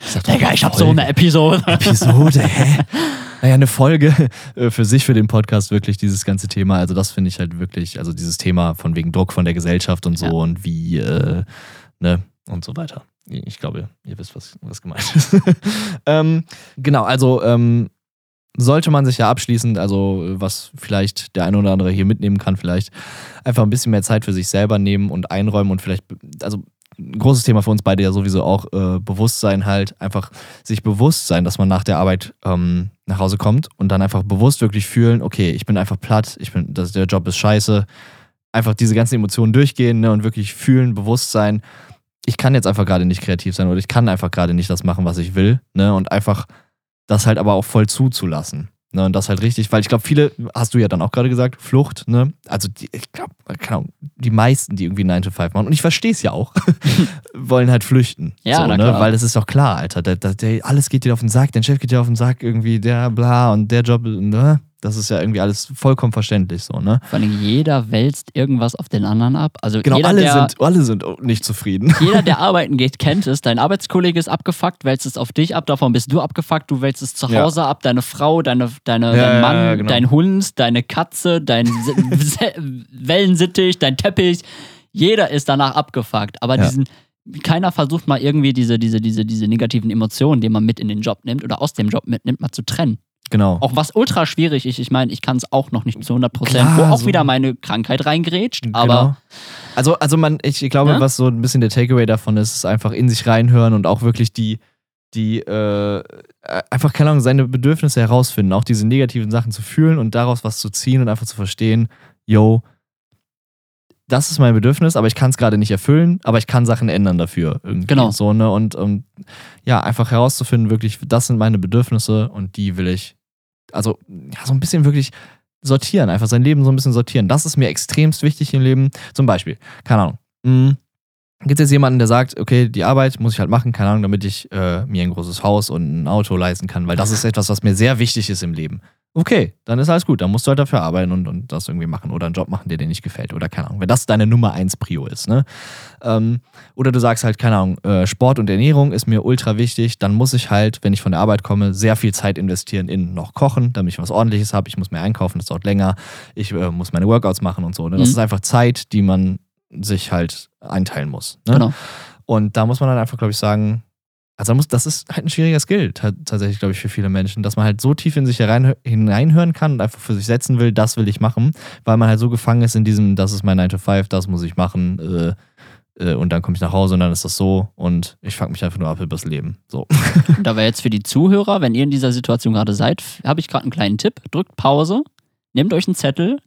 Ich sag Digga, ich hab so eine Episode. Episode, hä? [LAUGHS] Naja, eine Folge [LAUGHS] äh, für sich, für den Podcast, wirklich dieses ganze Thema. Also, das finde ich halt wirklich, also dieses Thema von wegen Druck von der Gesellschaft und so Ja. und wie, äh, ne, und so weiter. Ich glaube, ihr wisst, was, was gemeint ist. [LAUGHS] ähm, genau, also, ähm, sollte man sich ja abschließend, also was vielleicht der eine oder andere hier mitnehmen kann, vielleicht einfach ein bisschen mehr Zeit für sich selber nehmen und einräumen und vielleicht, also ein großes Thema für uns beide ja sowieso auch äh, Bewusstsein halt, einfach sich bewusst sein, dass man nach der Arbeit ähm, nach Hause kommt und dann einfach bewusst wirklich fühlen, okay, ich bin einfach platt, ich bin, das, der Job ist scheiße. Einfach diese ganzen Emotionen durchgehen ne, und wirklich fühlen, bewusst sein ich kann jetzt einfach gerade nicht kreativ sein oder ich kann einfach gerade nicht das machen, was ich will, ne? Und einfach das halt aber auch voll zuzulassen. Ne, und das halt richtig, weil ich glaube, viele, hast du ja dann auch gerade gesagt, Flucht, ne? Also die, ich glaube, keine Ahnung, die meisten, die irgendwie 9 to 5 machen, und ich verstehe es ja auch, [LAUGHS] wollen halt flüchten. Ja, so, ne? klar. Weil das ist doch klar, Alter. Der, der, der, alles geht dir auf den Sack, dein Chef geht dir auf den Sack, irgendwie, der bla und der Job, ne? Das ist ja irgendwie alles vollkommen verständlich so, ne? Vor allem jeder wälzt irgendwas auf den anderen ab. Also Genau, jeder, alle der, sind, alle sind nicht zufrieden. [LAUGHS] jeder, der [LAUGHS] arbeiten geht, kennt es. Dein Arbeitskollege ist abgefuckt, wälzt es auf dich ab, davon bist du abgefuckt, du wälzt es zu Ja. Hause ab, deine Frau, deine, deine, Ja, dein ja, Mann, ja, genau. dein Hund, deine Katze, dein [LAUGHS] Wellensittich, dein Teppich. Jeder ist danach abgefuckt. Aber Ja. diesen, keiner versucht mal irgendwie diese, diese, diese, diese negativen Emotionen, die man mit in den Job nimmt oder aus dem Job mitnimmt, mal zu trennen. Genau. Auch was ultra schwierig ist, ich meine, ich kann es auch noch nicht zu 100 Prozent, wo auch so- wieder meine Krankheit reingrätscht, aber Genau. Also, also man, ich, ich glaube, Ja? was so ein bisschen der Takeaway davon ist, ist einfach in sich reinhören und auch wirklich die, die, äh, einfach, keine Ahnung, seine Bedürfnisse herausfinden, auch diese negativen Sachen zu fühlen und daraus was zu ziehen und einfach zu verstehen, yo, das ist mein Bedürfnis, aber ich kann es gerade nicht erfüllen, aber ich kann Sachen ändern dafür. Irgendwie. Genau. So, ne? Und, und ja, einfach herauszufinden, wirklich, das sind meine Bedürfnisse und die will ich, also ja, so ein bisschen wirklich sortieren, einfach sein Leben so ein bisschen sortieren. Das ist mir extremst wichtig im Leben. Zum Beispiel, keine Ahnung, mh, gibt es jetzt jemanden, der sagt, okay, die Arbeit muss ich halt machen, keine Ahnung, damit ich äh, mir ein großes Haus und ein Auto leisten kann, weil das ist etwas, was mir sehr wichtig ist im Leben. Okay, dann ist alles gut, dann musst du halt dafür arbeiten und, und das irgendwie machen oder einen Job machen, der dir nicht gefällt oder keine Ahnung, wenn das deine Nummer eins Prio ist, ne? Ähm, oder du sagst halt, keine Ahnung, äh, Sport und Ernährung ist mir ultra wichtig, dann muss ich halt, wenn ich von der Arbeit komme, sehr viel Zeit investieren in noch Kochen, damit ich was ordentliches habe, ich muss mehr einkaufen, das dauert länger, ich äh, muss meine Workouts machen und so, ne? Das Mhm. ist einfach Zeit, die man sich halt einteilen muss. Ne? genau. Und da muss man dann einfach, glaube ich, sagen, also muss, das ist halt ein schwieriger Skill ta- tatsächlich, glaube ich, für viele Menschen, dass man halt so tief in sich herein, hineinhören kann und einfach für sich setzen will, das will ich machen, weil man halt so gefangen ist in diesem, das ist mein 9 to 5, das muss ich machen äh, äh, und dann komme ich nach Hause und dann ist das so und ich fuck mich einfach nur ab übers Leben. So. Und da wäre jetzt für die Zuhörer, wenn ihr in dieser Situation gerade seid, habe ich gerade einen kleinen Tipp. Drückt Pause, nehmt euch einen Zettel,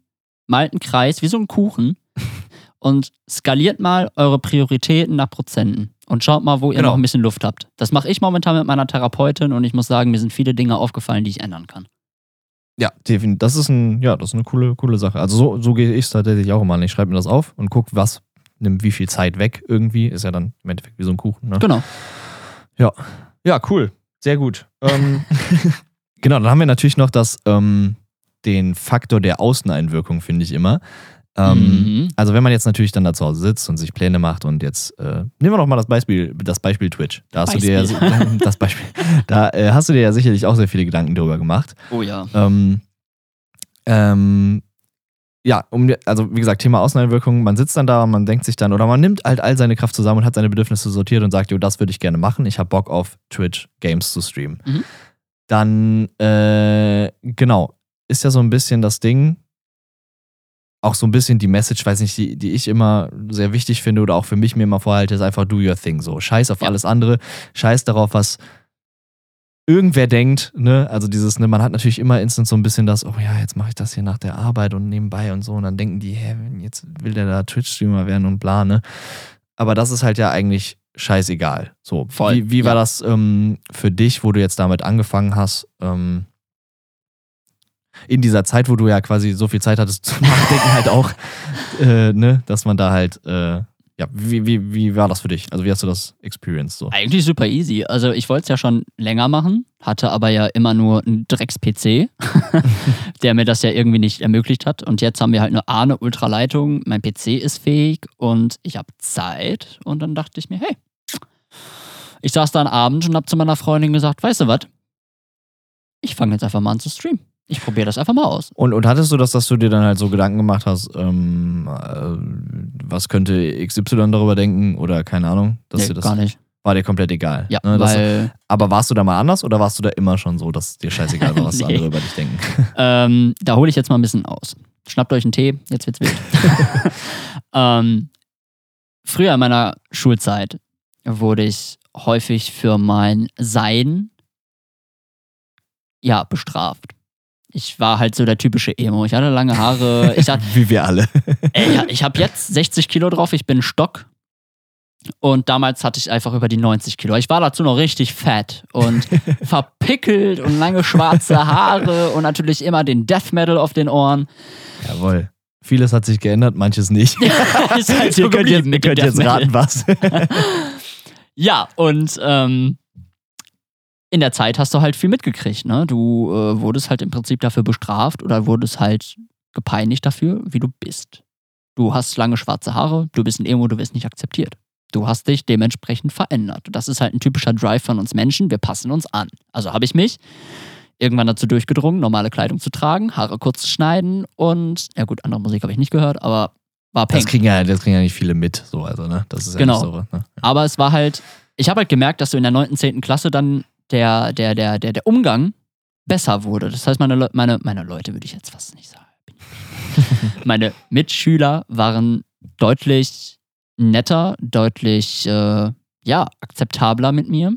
malt einen Kreis wie so einen Kuchen [LAUGHS] und skaliert mal eure Prioritäten nach Prozenten und schaut mal, wo ihr Genau. noch ein bisschen Luft habt. Das mache ich momentan mit meiner Therapeutin und ich muss sagen, mir sind viele Dinge aufgefallen, die ich ändern kann. Ja, definitiv. Das ist ein, ja, das ist eine coole, coole Sache. Also so, so gehe ich es tatsächlich auch immer an. Ich schreibe mir das auf und gucke, was nimmt wie viel Zeit weg irgendwie. Ist ja dann im Endeffekt wie so ein Kuchen. Ne? Genau. Ja, cool. Sehr gut. Ähm, [LAUGHS] genau, dann haben wir natürlich noch das, ähm, den Faktor der Außeneinwirkung, finde ich immer. Ähm, Mhm. Also wenn man jetzt natürlich dann da zu Hause sitzt und sich Pläne macht und jetzt, äh, nehmen wir doch mal das Beispiel, das Beispiel Twitch. Da hast du dir ja, Beispiel. [LAUGHS] das Beispiel, da äh, hast du dir ja sicherlich auch sehr viele Gedanken drüber gemacht. Oh ja. Ähm, ähm, ja, um, also wie gesagt, Thema Außeneinwirkung, man sitzt dann da und man denkt sich dann, oder man nimmt halt all seine Kraft zusammen und hat seine Bedürfnisse sortiert und sagt, jo, das würde ich gerne machen, ich habe Bock auf Twitch Games zu streamen. Mhm. Dann, äh, genau, ist ja so ein bisschen das Ding, auch so ein bisschen die Message, weiß nicht, die, die ich immer sehr wichtig finde oder auch für mich mir immer vorhalte, ist einfach do your thing. So, scheiß auf Ja. alles andere, scheiß darauf, was irgendwer denkt, ne, also dieses, ne, man hat natürlich immer instant so ein bisschen das, oh ja, jetzt mache ich das hier nach der Arbeit und nebenbei und so und dann denken die, hä, jetzt will der da Twitch-Streamer werden und bla, ne. Aber das ist halt ja eigentlich scheißegal. So, Voll, wie, wie war ja. das ähm, für dich, wo du jetzt damit angefangen hast, ähm, in dieser Zeit, wo du ja quasi so viel Zeit hattest zu nachdenken, halt auch, äh, ne, dass man da halt, äh, ja, wie, wie, wie war das für dich? Also wie hast du das experienced so? Eigentlich super easy. Also ich wollte es ja schon länger machen, hatte aber ja immer nur einen Drecks-PC, [LAUGHS] der mir das ja irgendwie nicht ermöglicht hat. Und jetzt haben wir halt nur A, eine Ultraleitung, mein PC ist fähig und ich habe Zeit. Und dann dachte ich mir, hey, ich saß da am Abend und habe zu meiner Freundin gesagt, weißt du was? Ich fange jetzt einfach mal an zu streamen. Ich probiere das einfach mal aus. Und, und hattest du das, dass du dir dann halt so Gedanken gemacht hast, ähm, äh, was könnte XY darüber denken oder keine Ahnung? Dass Nee, dir das gar nicht. war dir komplett egal. Ja, ne? das, weil aber warst du da mal anders oder warst du da immer schon so, dass dir scheißegal war, was [LAUGHS] Nee. andere über dich denken? [LAUGHS] Ähm, da hole ich jetzt mal ein bisschen aus. Schnappt euch einen Tee, jetzt wird's wild. [LAUGHS] ähm, früher in meiner Schulzeit wurde ich häufig für mein Sein ja bestraft. Ich war halt so der typische Emo. Ich hatte lange Haare. Ich, [LAUGHS] hatte, Wie wir alle. ey, ich habe jetzt 60 Kilo drauf. Ich bin Stock. Und damals hatte ich einfach über die 90 Kilo. Ich war dazu noch richtig fett und [LAUGHS] verpickelt und lange schwarze Haare und natürlich immer den Death Metal auf den Ohren. Jawohl. Vieles hat sich geändert, manches nicht. [LAUGHS] halt so ihr könnt jetzt, ihr könnt jetzt raten, was. Ja, und ähm, in der Zeit hast du halt viel mitgekriegt. Ne? Du äh, wurdest halt im Prinzip dafür bestraft oder wurdest halt gepeinigt dafür, wie du bist. Du hast lange schwarze Haare, du bist ein Emo, du wirst nicht akzeptiert. Du hast dich dementsprechend verändert. Das ist halt ein typischer Drive von uns Menschen. Wir passen uns an. Also habe ich mich irgendwann dazu durchgedrungen, normale Kleidung zu tragen, Haare kurz zu schneiden und, ja gut, andere Musik habe ich nicht gehört, aber war Das Peng. kriegen, ja, das kriegen ja nicht viele mit, so, also, ne? Das ist ja Genau. nicht so. Ne? Aber es war halt, ich habe halt gemerkt, dass so in der 9., 10. Klasse dann der, der, der, der, der Umgang besser wurde. Das heißt, meine, Leu- meine, meine Leute würde ich jetzt fast nicht sagen. [LAUGHS] Meine Mitschüler waren deutlich netter, deutlich äh, ja, akzeptabler mit mir.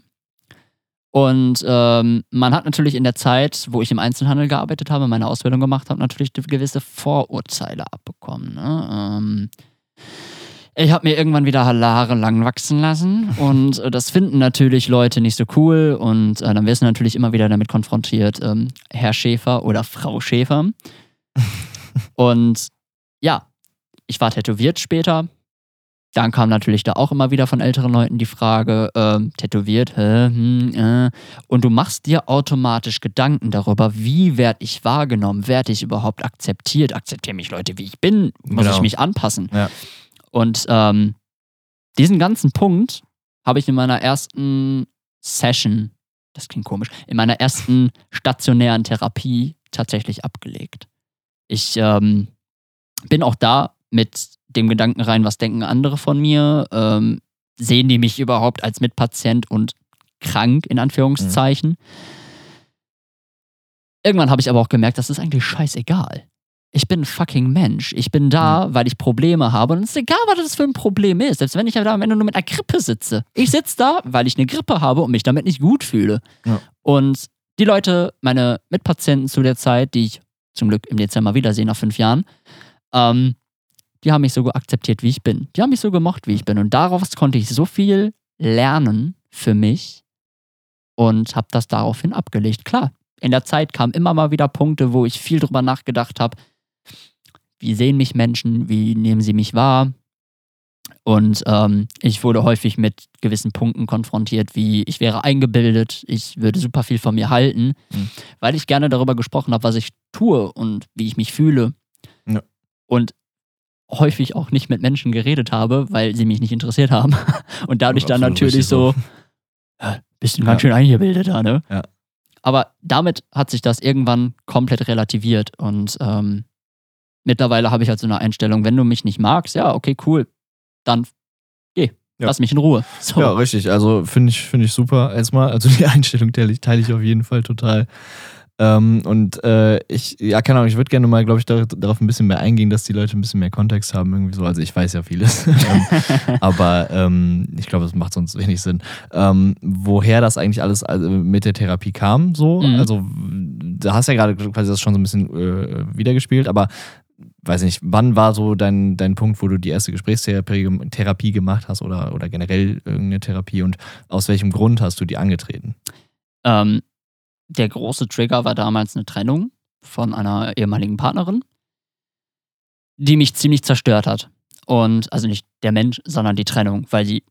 Und ähm, man hat natürlich in der Zeit, wo ich im Einzelhandel gearbeitet habe, meine Ausbildung gemacht habe, natürlich gewisse Vorurteile abbekommen. Ne? Ähm, ich habe mir irgendwann wieder Haare lang wachsen lassen und äh, das finden natürlich Leute nicht so cool und äh, dann wirst du natürlich immer wieder damit konfrontiert, ähm, Herr Schäfer oder Frau Schäfer. [LAUGHS] und ja, ich war tätowiert später. Dann kam natürlich da auch immer wieder von älteren Leuten die Frage, ähm, tätowiert, hä, hm, äh. und du machst dir automatisch Gedanken darüber, wie werde ich wahrgenommen, werde ich überhaupt akzeptiert, akzeptieren mich Leute, wie ich bin, muss Genau. ich mich anpassen. Ja. Und ähm, diesen ganzen Punkt habe ich in meiner ersten Session, das klingt komisch, in meiner ersten stationären Therapie tatsächlich abgelegt. Ich ähm, bin auch da mit dem Gedanken rein, was denken andere von mir? Ähm, sehen die mich überhaupt als Mitpatient und krank, in Anführungszeichen? Irgendwann habe ich aber auch gemerkt, das ist eigentlich scheißegal. Ich bin ein fucking Mensch. Ich bin da, weil ich Probleme habe. Und es ist egal, was das für ein Problem ist. Selbst wenn ich da am Ende nur mit einer Grippe sitze. Ich sitze da, weil ich eine Grippe habe und mich damit nicht gut fühle. Ja. Und die Leute, meine Mitpatienten zu der Zeit, die ich zum Glück im Dezember wiedersehe nach fünf Jahren, ähm, die haben mich so akzeptiert, wie ich bin. Die haben mich so gemocht, wie ich bin. Und daraus konnte ich so viel lernen für mich und habe das daraufhin abgelegt. Klar, in der Zeit kamen immer mal wieder Punkte, wo ich viel drüber nachgedacht habe, wie sehen mich Menschen, wie nehmen sie mich wahr. Und ähm, ich wurde häufig mit gewissen Punkten konfrontiert, wie ich wäre eingebildet, ich würde super viel von mir halten, Mhm. weil ich gerne darüber gesprochen habe, was ich tue und wie ich mich fühle. Ja. Und häufig auch nicht mit Menschen geredet habe, weil sie mich nicht interessiert haben. [LAUGHS] Und dadurch dann natürlich so, ja, [LAUGHS] bist du ganz schön eingebildeter, ne? Ja. Aber damit hat sich das irgendwann komplett relativiert und ähm, mittlerweile habe ich halt so eine Einstellung, wenn du mich nicht magst, ja, okay, cool, dann geh, Ja. lass mich in Ruhe. [LAUGHS] So. Ja, richtig. Also finde ich, finde ich super erstmal. Also die [LAUGHS] Einstellung teile ich, teile ich auf jeden Fall total. Ähm, und äh, ich, ja, keine Ahnung, ich würde gerne mal, glaube ich, dar darauf ein bisschen mehr eingehen, dass die Leute ein bisschen mehr Kontext haben, irgendwie so. Also ich weiß ja vieles. [LAUGHS] ähm, aber ähm, ich glaube, das macht sonst wenig Sinn. Ähm, woher das eigentlich alles also mit der Therapie kam, so. Mhm. Also, da hast ja gerade quasi das schon so ein bisschen äh, wiedergespielt, aber weiß nicht, wann war so dein, dein Punkt, wo du die erste Gesprächstherapie gem- Therapie gemacht hast oder, oder generell irgendeine Therapie und aus welchem Grund hast du die angetreten? Ähm, der große Trigger war damals eine Trennung von einer ehemaligen Partnerin, die mich ziemlich zerstört hat. Und also nicht der Mensch, sondern die Trennung, weil sie,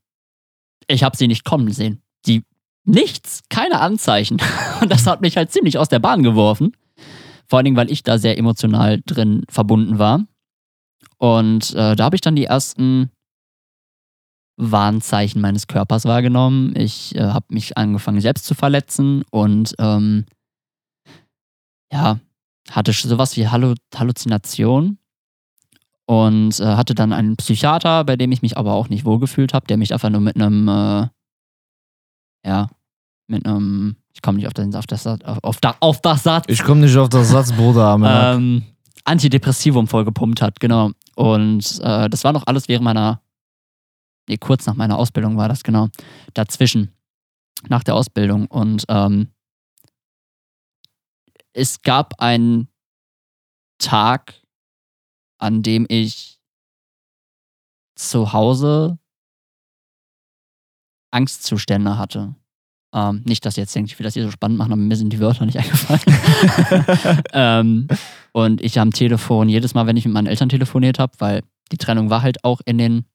ich habe sie nicht kommen sehen. Die nichts, keine Anzeichen. [LAUGHS] Und das hat mich halt ziemlich aus der Bahn geworfen. Vor allen Dingen, weil ich da sehr emotional drin verbunden war. Und äh, da habe ich dann die ersten Warnzeichen meines Körpers wahrgenommen. Ich äh, habe mich angefangen, selbst zu verletzen und ähm, ja, hatte sowas wie Hallu Halluzination und äh, hatte dann einen Psychiater, bei dem ich mich aber auch nicht wohlgefühlt habe, der mich einfach nur mit einem, äh, ja, mit einem, ich komme nicht auf, den, auf, das, auf, auf, da, auf das Satz, Ich komme nicht auf das Satz, Bruder. ähm, Antidepressivum vollgepumpt hat, genau. Und äh, das war noch alles während meiner, nee, kurz nach meiner Ausbildung war das, genau. Dazwischen, nach der Ausbildung. Und ähm, es gab einen Tag, an dem ich zu Hause Angstzustände hatte. Ähm, nicht, dass ihr jetzt denkt, ich will das hier so spannend machen, aber mir sind die Wörter nicht [LAUGHS] eingefallen. [LAUGHS] ähm, und ich am Telefon, jedes Mal, wenn ich mit meinen Eltern telefoniert habe, weil die Trennung war halt auch in den,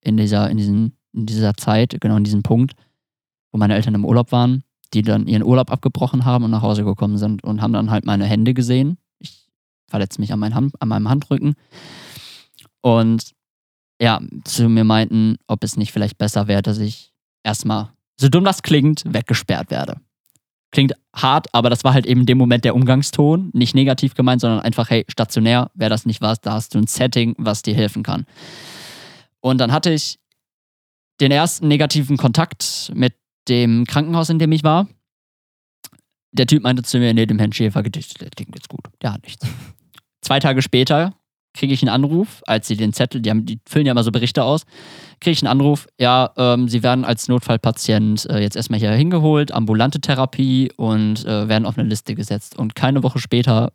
in dieser, in diesen, in dieser Zeit, genau in diesem Punkt, wo meine Eltern im Urlaub waren, die dann ihren Urlaub abgebrochen haben und nach Hause gekommen sind und haben dann halt meine Hände gesehen. Ich verletze mich an, mein Hand, an meinem Handrücken. Und ja, zu mir meinten, ob es nicht vielleicht besser wäre, dass ich erstmal, so dumm das klingt, weggesperrt werde. Klingt hart, aber das war halt eben in dem Moment der Umgangston. Nicht negativ gemeint, sondern einfach, hey, stationär, wäre das nicht was, da hast du ein Setting, was dir helfen kann. Und dann hatte ich den ersten negativen Kontakt mit dem Krankenhaus, in dem ich war. Der Typ meinte zu mir, nee, dem Herrn Schäfer, der klingt jetzt gut, der hat nichts. Zwei Tage später kriege ich einen Anruf, als sie den Zettel, die, haben, die füllen ja immer so Berichte aus, kriege ich einen Anruf, ja, ähm, sie werden als Notfallpatient äh, jetzt erstmal hier hingeholt, ambulante Therapie und äh, werden auf eine Liste gesetzt. Und keine Woche später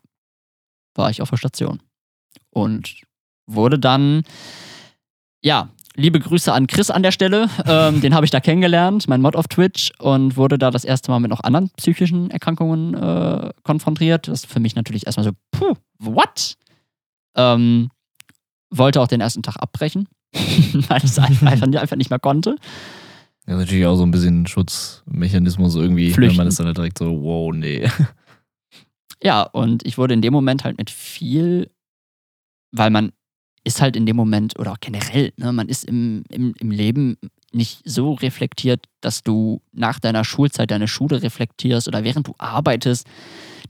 war ich auf der Station und wurde dann, ja, liebe Grüße an Chris an der Stelle, ähm, den habe ich da kennengelernt, mein Mod auf Twitch und wurde da das erste Mal mit noch anderen psychischen Erkrankungen äh, konfrontiert. Das ist für mich natürlich erstmal so, puh, what? Ähm, wollte auch den ersten Tag abbrechen, [LAUGHS] weil ich es einfach, einfach nicht mehr konnte. Das ist natürlich auch so ein bisschen Schutzmechanismus irgendwie, Flüchten. wenn man ist dann halt direkt so, wow, nee. Ja, und ich wurde in dem Moment halt mit viel, weil man ist halt in dem Moment, oder auch generell, ne, man ist im, im, im Leben nicht so reflektiert, dass du nach deiner Schulzeit deine Schule reflektierst oder während du arbeitest,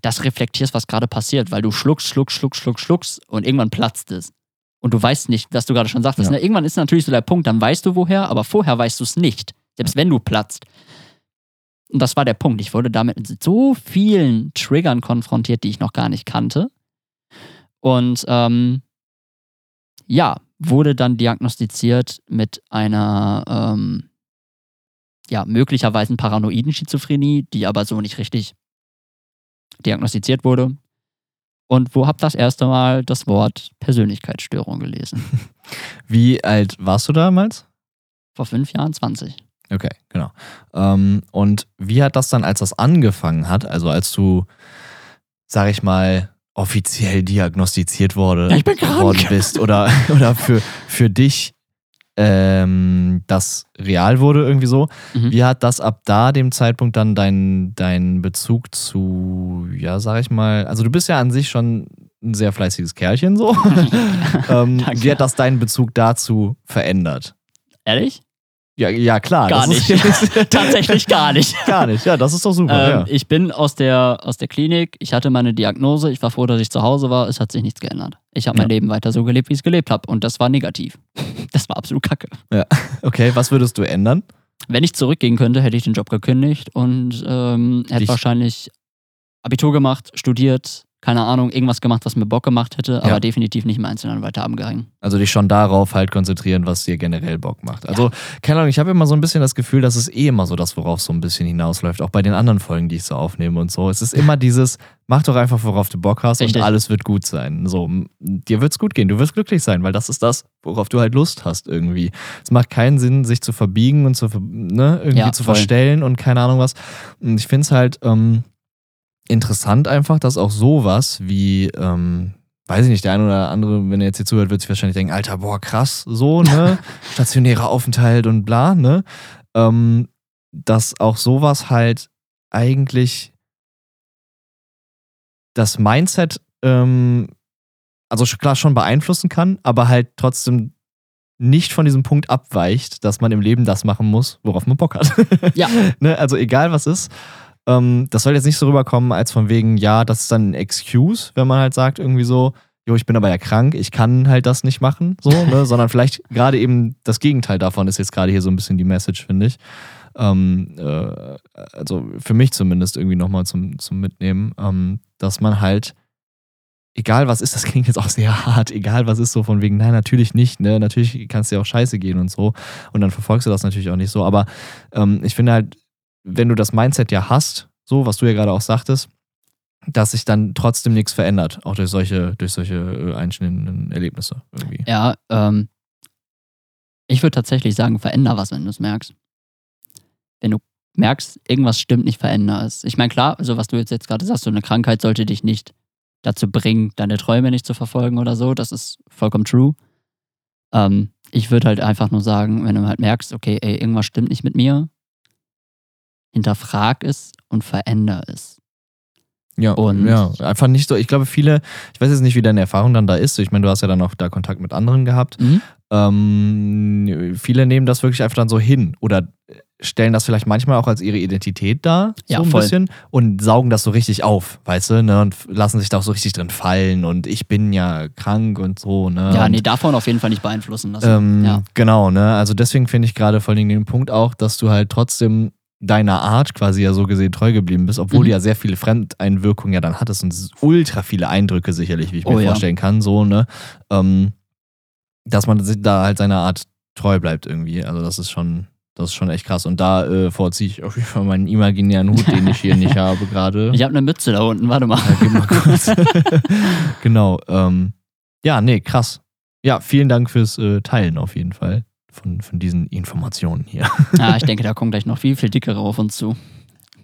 das reflektierst, was gerade passiert, weil du schluckst, schluckst, schluckst, schluckst, schluckst und irgendwann platzt es. Und du weißt nicht, was du gerade schon sagtest. Ja. Ne? Irgendwann ist natürlich so der Punkt, dann weißt du woher, aber vorher weißt du es nicht. Selbst wenn du platzt. Und das war der Punkt. Ich wurde damit mit so vielen Triggern konfrontiert, die ich noch gar nicht kannte. Und ähm, ja, wurde dann diagnostiziert mit einer ähm, ja, möglicherweise paranoiden Schizophrenie, die aber so nicht richtig diagnostiziert wurde. Und wo hab das erste Mal das Wort Persönlichkeitsstörung gelesen? [LAUGHS] Wie alt warst du damals? Vor fünf Jahren, 20. Okay, genau. Ähm, und wie hat das dann, als das angefangen hat, also als du, sag ich mal, offiziell diagnostiziert wurde, Ja, ich bin krank. worden bist oder, [LAUGHS] oder für, für dich ähm, das real wurde irgendwie so, Mhm. wie hat das ab da, dem Zeitpunkt, dann dein, dein Bezug zu, ja, sag ich mal, also du bist ja an sich schon ein sehr fleißiges Kerlchen so. [LAUGHS] ähm, wie hat das deinen Bezug dazu verändert? Ehrlich? Ja, ja klar. Gar nicht. [LAUGHS] Tatsächlich gar nicht. [LAUGHS] gar nicht. Ja, das ist doch super. Ähm, ja. Ich bin aus der, aus der Klinik, ich hatte meine Diagnose, ich war froh, dass ich zu Hause war, es hat sich nichts geändert. Ich habe mein Ja. Leben weiter so gelebt, wie ich es gelebt habe. Und das war negativ. [LAUGHS] Das war absolut kacke. Okay, was würdest du ändern? Wenn ich zurückgehen könnte, hätte ich den Job gekündigt und ähm, hätte Dich- wahrscheinlich Abitur gemacht, studiert, keine Ahnung, irgendwas gemacht, was mir Bock gemacht hätte, aber Ja. definitiv nicht im Einzelnen weiter abgehangen. Also dich schon darauf halt konzentrieren, was dir generell Bock macht. Also, keine Ahnung, ich habe immer so ein bisschen das Gefühl, dass es eh immer so das, worauf es so ein bisschen hinausläuft, auch bei den anderen Folgen, die ich so aufnehme und so. Es ist immer dieses, mach doch einfach, worauf du Bock hast Richtig. und alles wird gut sein. So, dir wird's gut gehen, du wirst glücklich sein, weil das ist das, worauf du halt Lust hast irgendwie. Es macht keinen Sinn, sich zu verbiegen und zu, ne, irgendwie Ja, zu voll. verstellen und keine Ahnung was. Und ich finde es halt ähm, interessant einfach, dass auch sowas wie, ähm, weiß ich nicht, der eine oder andere, wenn er jetzt hier zuhört, wird sich wahrscheinlich denken, Alter, boah, krass, so, ne? [LAUGHS] Stationärer Aufenthalt und bla, ne? Ähm, dass auch sowas halt eigentlich das Mindset, ähm, also klar schon beeinflussen kann, aber halt trotzdem nicht von diesem Punkt abweicht, dass man im Leben das machen muss, worauf man Bock hat. Ja. [LAUGHS] ne? Also egal was ist. Ähm, das soll jetzt nicht so rüberkommen, als von wegen, ja, das ist dann ein Excuse, wenn man halt sagt, irgendwie so, jo, ich bin aber ja krank, ich kann halt das nicht machen, so, [LAUGHS] ne? sondern vielleicht gerade eben das Gegenteil davon ist jetzt gerade hier so ein bisschen die Message, finde ich. Ähm, äh, also für mich zumindest irgendwie nochmal zum, zum Mitnehmen, ähm, dass man halt, egal was ist, das [LAUGHS] klingt jetzt auch sehr hart, egal was ist, so von wegen, nein, natürlich nicht, ne, natürlich kann es dir auch scheiße gehen und so und dann verfolgst du das natürlich auch nicht so, aber ähm, ich finde halt, wenn du das Mindset ja hast, so, was du ja gerade auch sagtest, dass sich dann trotzdem nichts verändert, auch durch solche, durch solche äh, einschneidenden Erlebnisse irgendwie. Ja, ähm, ich würde tatsächlich sagen, veränder was, wenn du es merkst. wenn du merkst, irgendwas stimmt nicht, veränder es. Ich meine, klar, also was du jetzt, jetzt gerade sagst, so eine Krankheit sollte dich nicht dazu bringen, deine Träume nicht zu verfolgen oder so. Das ist vollkommen true. Ähm, ich würde halt einfach nur sagen, wenn du halt merkst, okay, ey, irgendwas stimmt nicht mit mir, hinterfrag es und veränder es. Ja, Und- ja, einfach nicht so. Ich glaube, viele, ich weiß jetzt nicht, wie deine Erfahrung dann da ist. Ich meine, du hast ja dann auch da Kontakt mit anderen gehabt. Mhm. Ähm, viele nehmen das wirklich einfach dann so hin oder stellen das vielleicht manchmal auch als ihre Identität dar, so Ja, ein voll. bisschen, und saugen das so richtig auf, weißt du, ne, und lassen sich da auch so richtig drin fallen und ich bin ja krank und so, ne. Ja, und, nee, davon auf jeden Fall nicht beeinflussen lassen. ähm, ja. Genau, ne? Also deswegen finde ich gerade vor allem den Punkt auch, dass du halt trotzdem deiner Art quasi ja so gesehen treu geblieben bist, obwohl Mhm. du ja sehr viele Fremdeinwirkungen ja dann hattest und ultra viele Eindrücke sicherlich, wie ich mir Oh ja. vorstellen kann, so, ne? Ähm, dass man da halt seiner Art treu bleibt irgendwie. Also das ist schon, das ist schon echt krass. Und da äh, vorziehe ich auf jeden Fall meinen imaginären Hut, den ich hier nicht [LAUGHS] habe gerade. Ich habe eine Mütze da unten, warte mal. Ja, gib mal kurz. [LAUGHS] genau. Ähm, ja, nee, krass. Ja, vielen Dank fürs äh, Teilen auf jeden Fall von, von diesen Informationen hier. Ja, [LAUGHS] ich denke, da kommen gleich noch viel, viel dickere auf uns zu.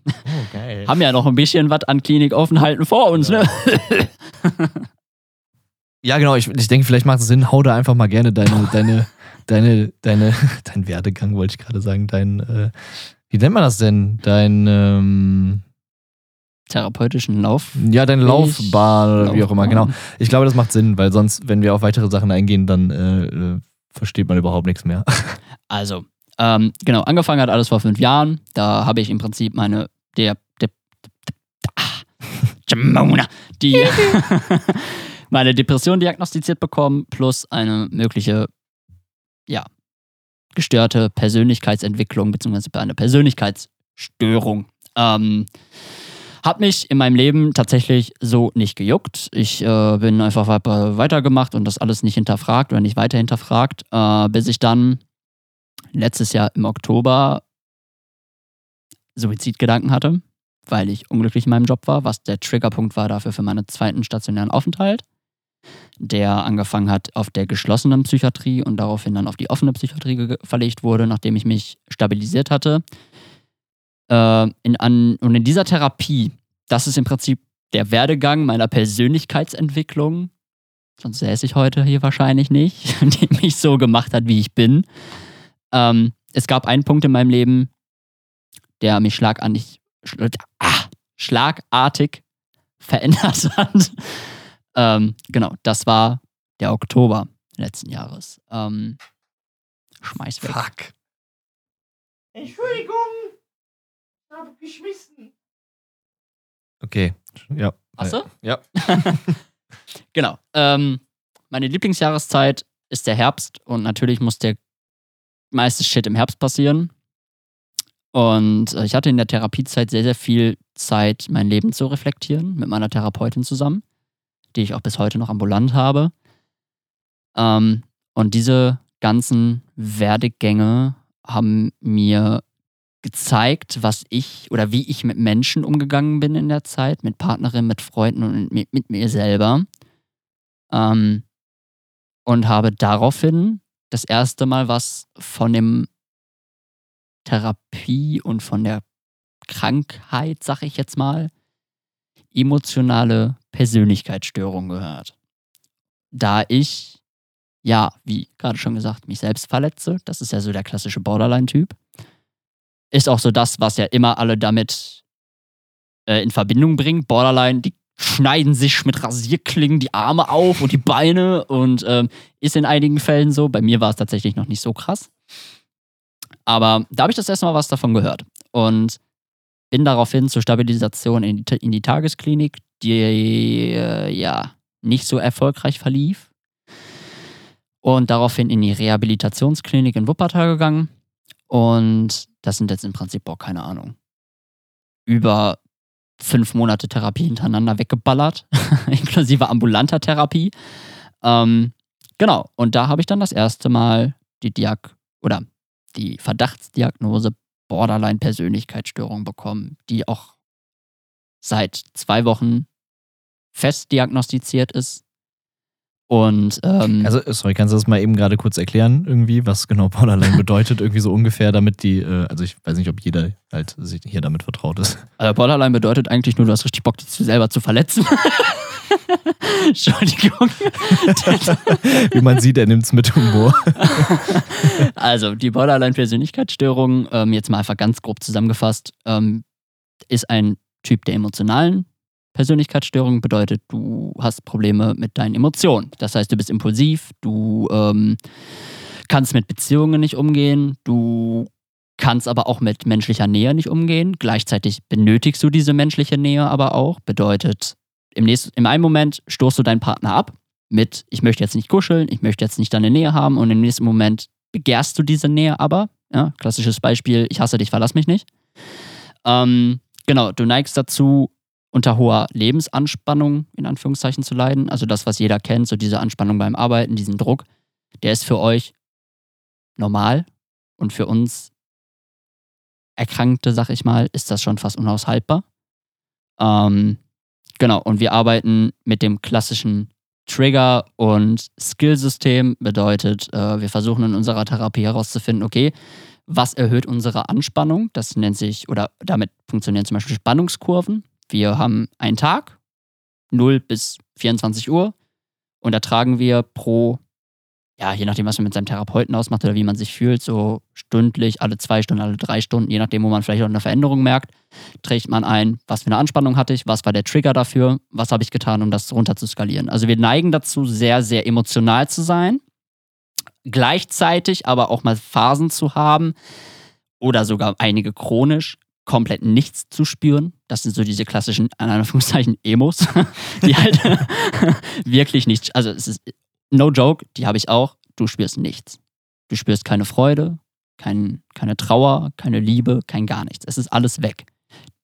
Oh, geil. Haben ja noch ein bisschen was an Klinikaufenthalten vor uns, ne? [LAUGHS] Ja, genau. Ich, ich denke, vielleicht macht es Sinn, hau da einfach mal gerne deine, [LAUGHS] deine, deine, deine, dein Werdegang, wollte ich gerade sagen, dein, äh, wie nennt man das denn? Dein, ähm, Therapeutischen Lauf. ja, deine Laufbahn oder wie auch immer, genau. Ich glaube, das macht Sinn, weil sonst, wenn wir auf weitere Sachen eingehen, dann äh, äh, versteht man überhaupt nichts mehr. [LAUGHS] Also, ähm, genau, angefangen hat alles vor fünf Jahren. Da habe ich im Prinzip meine, der, der, Jamona, [LAUGHS] die, [LAUGHS] meine Depression diagnostiziert bekommen, plus eine mögliche, ja, gestörte Persönlichkeitsentwicklung, beziehungsweise eine Persönlichkeitsstörung. Ähm, hat mich in meinem Leben tatsächlich so nicht gejuckt. Ich äh, bin einfach weiter- weitergemacht und das alles nicht hinterfragt oder nicht weiter hinterfragt, äh, bis ich dann letztes Jahr im Oktober Suizidgedanken hatte, weil ich unglücklich in meinem Job war, was der Triggerpunkt war dafür für meinen zweiten stationären Aufenthalt, der angefangen hat auf der geschlossenen Psychiatrie und daraufhin dann auf die offene Psychiatrie verlegt wurde, nachdem ich mich stabilisiert hatte. Äh, in, an, und in dieser Therapie, das ist im Prinzip der Werdegang meiner Persönlichkeitsentwicklung, sonst säße ich heute hier wahrscheinlich nicht, [LAUGHS] die mich so gemacht hat, wie ich bin. Ähm, es gab einen Punkt in meinem Leben, der mich schlagartig, schl ah, schlagartig [LAUGHS] verändert hat. ähm, genau, das war der Oktober letzten Jahres. Ähm, schmeiß weg. Fuck. Entschuldigung, habe geschmissen. Okay. Ja. Hast du? Ja. [LAUGHS] Genau. Ähm, meine Lieblingsjahreszeit ist der Herbst und natürlich muss der meiste Shit im Herbst passieren. Und äh, ich hatte in der Therapiezeit sehr, sehr viel Zeit, mein Leben zu reflektieren mit meiner Therapeutin zusammen, die ich auch bis heute noch ambulant habe. Ähm, und diese ganzen Werdegänge haben mir gezeigt, was ich oder wie ich mit Menschen umgegangen bin in der Zeit, mit Partnerinnen, mit Freunden und mit, mit mir selber. Ähm, und habe daraufhin das erste Mal was von dem Therapie und von der Krankheit, sag ich jetzt mal, emotionale Persönlichkeitsstörung gehört. Da ich, ja, wie gerade schon gesagt, mich selbst verletze, das ist ja so der klassische Borderline-Typ, ist auch so das, was ja immer alle damit äh, in Verbindung bringen. Borderline, die schneiden sich mit Rasierklingen die Arme auf und die Beine und ähm, ist in einigen Fällen so. Bei mir war es tatsächlich noch nicht so krass. Aber da habe ich das erste Mal was davon gehört und bin daraufhin zur Stabilisation in die, in die Tagesklinik, die äh, ja nicht so erfolgreich verlief. Und daraufhin in die Rehabilitationsklinik in Wuppertal gegangen. Und das sind jetzt im Prinzip, boah, keine Ahnung, über fünf Monate Therapie hintereinander weggeballert, [LAUGHS] inklusive ambulanter Therapie. Ähm, genau, und da habe ich dann das erste Mal die Diag oder die Verdachtsdiagnose Borderline-Persönlichkeitsstörung bekommen, die auch seit zwei Wochen fest diagnostiziert ist Und ähm, Also, sorry, kannst du das mal eben gerade kurz erklären, irgendwie, was genau Borderline bedeutet, [LAUGHS] irgendwie so ungefähr, damit die, äh, also ich weiß nicht, ob jeder halt sich hier damit vertraut ist. also Borderline bedeutet eigentlich nur, du hast richtig Bock, dich selber zu verletzen. [LAUGHS] Entschuldigung. Wie man sieht, er nimmt es mit Humor. [LAUGHS] Also, die Borderline-Persönlichkeitsstörung, ähm, jetzt mal einfach ganz grob zusammengefasst, ähm, ist ein Typ der emotionalen Persönlichkeitsstörung. Bedeutet, du hast Probleme mit deinen Emotionen. Das heißt, du bist impulsiv, du ähm, kannst mit Beziehungen nicht umgehen, du kannst aber auch mit menschlicher Nähe nicht umgehen. Gleichzeitig benötigst du diese menschliche Nähe aber auch. Bedeutet, im, nächsten, im einen Moment stoßt du deinen Partner ab mit, ich möchte jetzt nicht kuscheln, ich möchte jetzt nicht deine Nähe haben und im nächsten Moment begehrst du diese Nähe aber. Ja, klassisches Beispiel, ich hasse dich, verlass mich nicht. Ähm, genau, du neigst dazu, unter hoher Lebensanspannung in Anführungszeichen zu leiden. Also das, was jeder kennt, so diese Anspannung beim Arbeiten, diesen Druck, der ist für euch normal und für uns Erkrankte, sag ich mal, ist das schon fast unaushaltbar. Ähm, genau, und wir arbeiten mit dem klassischen Trigger- und Skillsystem. Bedeutet, äh, wir versuchen in unserer Therapie herauszufinden, okay, was erhöht unsere Anspannung? Das nennt sich, oder damit funktionieren zum Beispiel Spannungskurven. Wir haben einen Tag, 0 bis 24 Uhr, und da tragen wir pro, ja, je nachdem, was man mit seinem Therapeuten ausmacht oder wie man sich fühlt, so stündlich, alle zwei Stunden, alle drei Stunden, je nachdem, wo man vielleicht auch eine Veränderung merkt, trägt man ein, was für eine Anspannung hatte ich, was war der Trigger dafür, was habe ich getan, um das runter zu skalieren. Also wir neigen dazu, sehr, sehr emotional zu sein, gleichzeitig aber auch mal Phasen zu haben oder sogar einige chronisch komplett nichts zu spüren. Das sind so diese klassischen, in Anführungszeichen, Emos, [LAUGHS] die halt [LAUGHS] wirklich nicht, also es ist no joke, die habe ich auch, du spürst nichts. Du spürst keine Freude, kein, keine Trauer, keine Liebe, kein gar nichts. Es ist alles weg.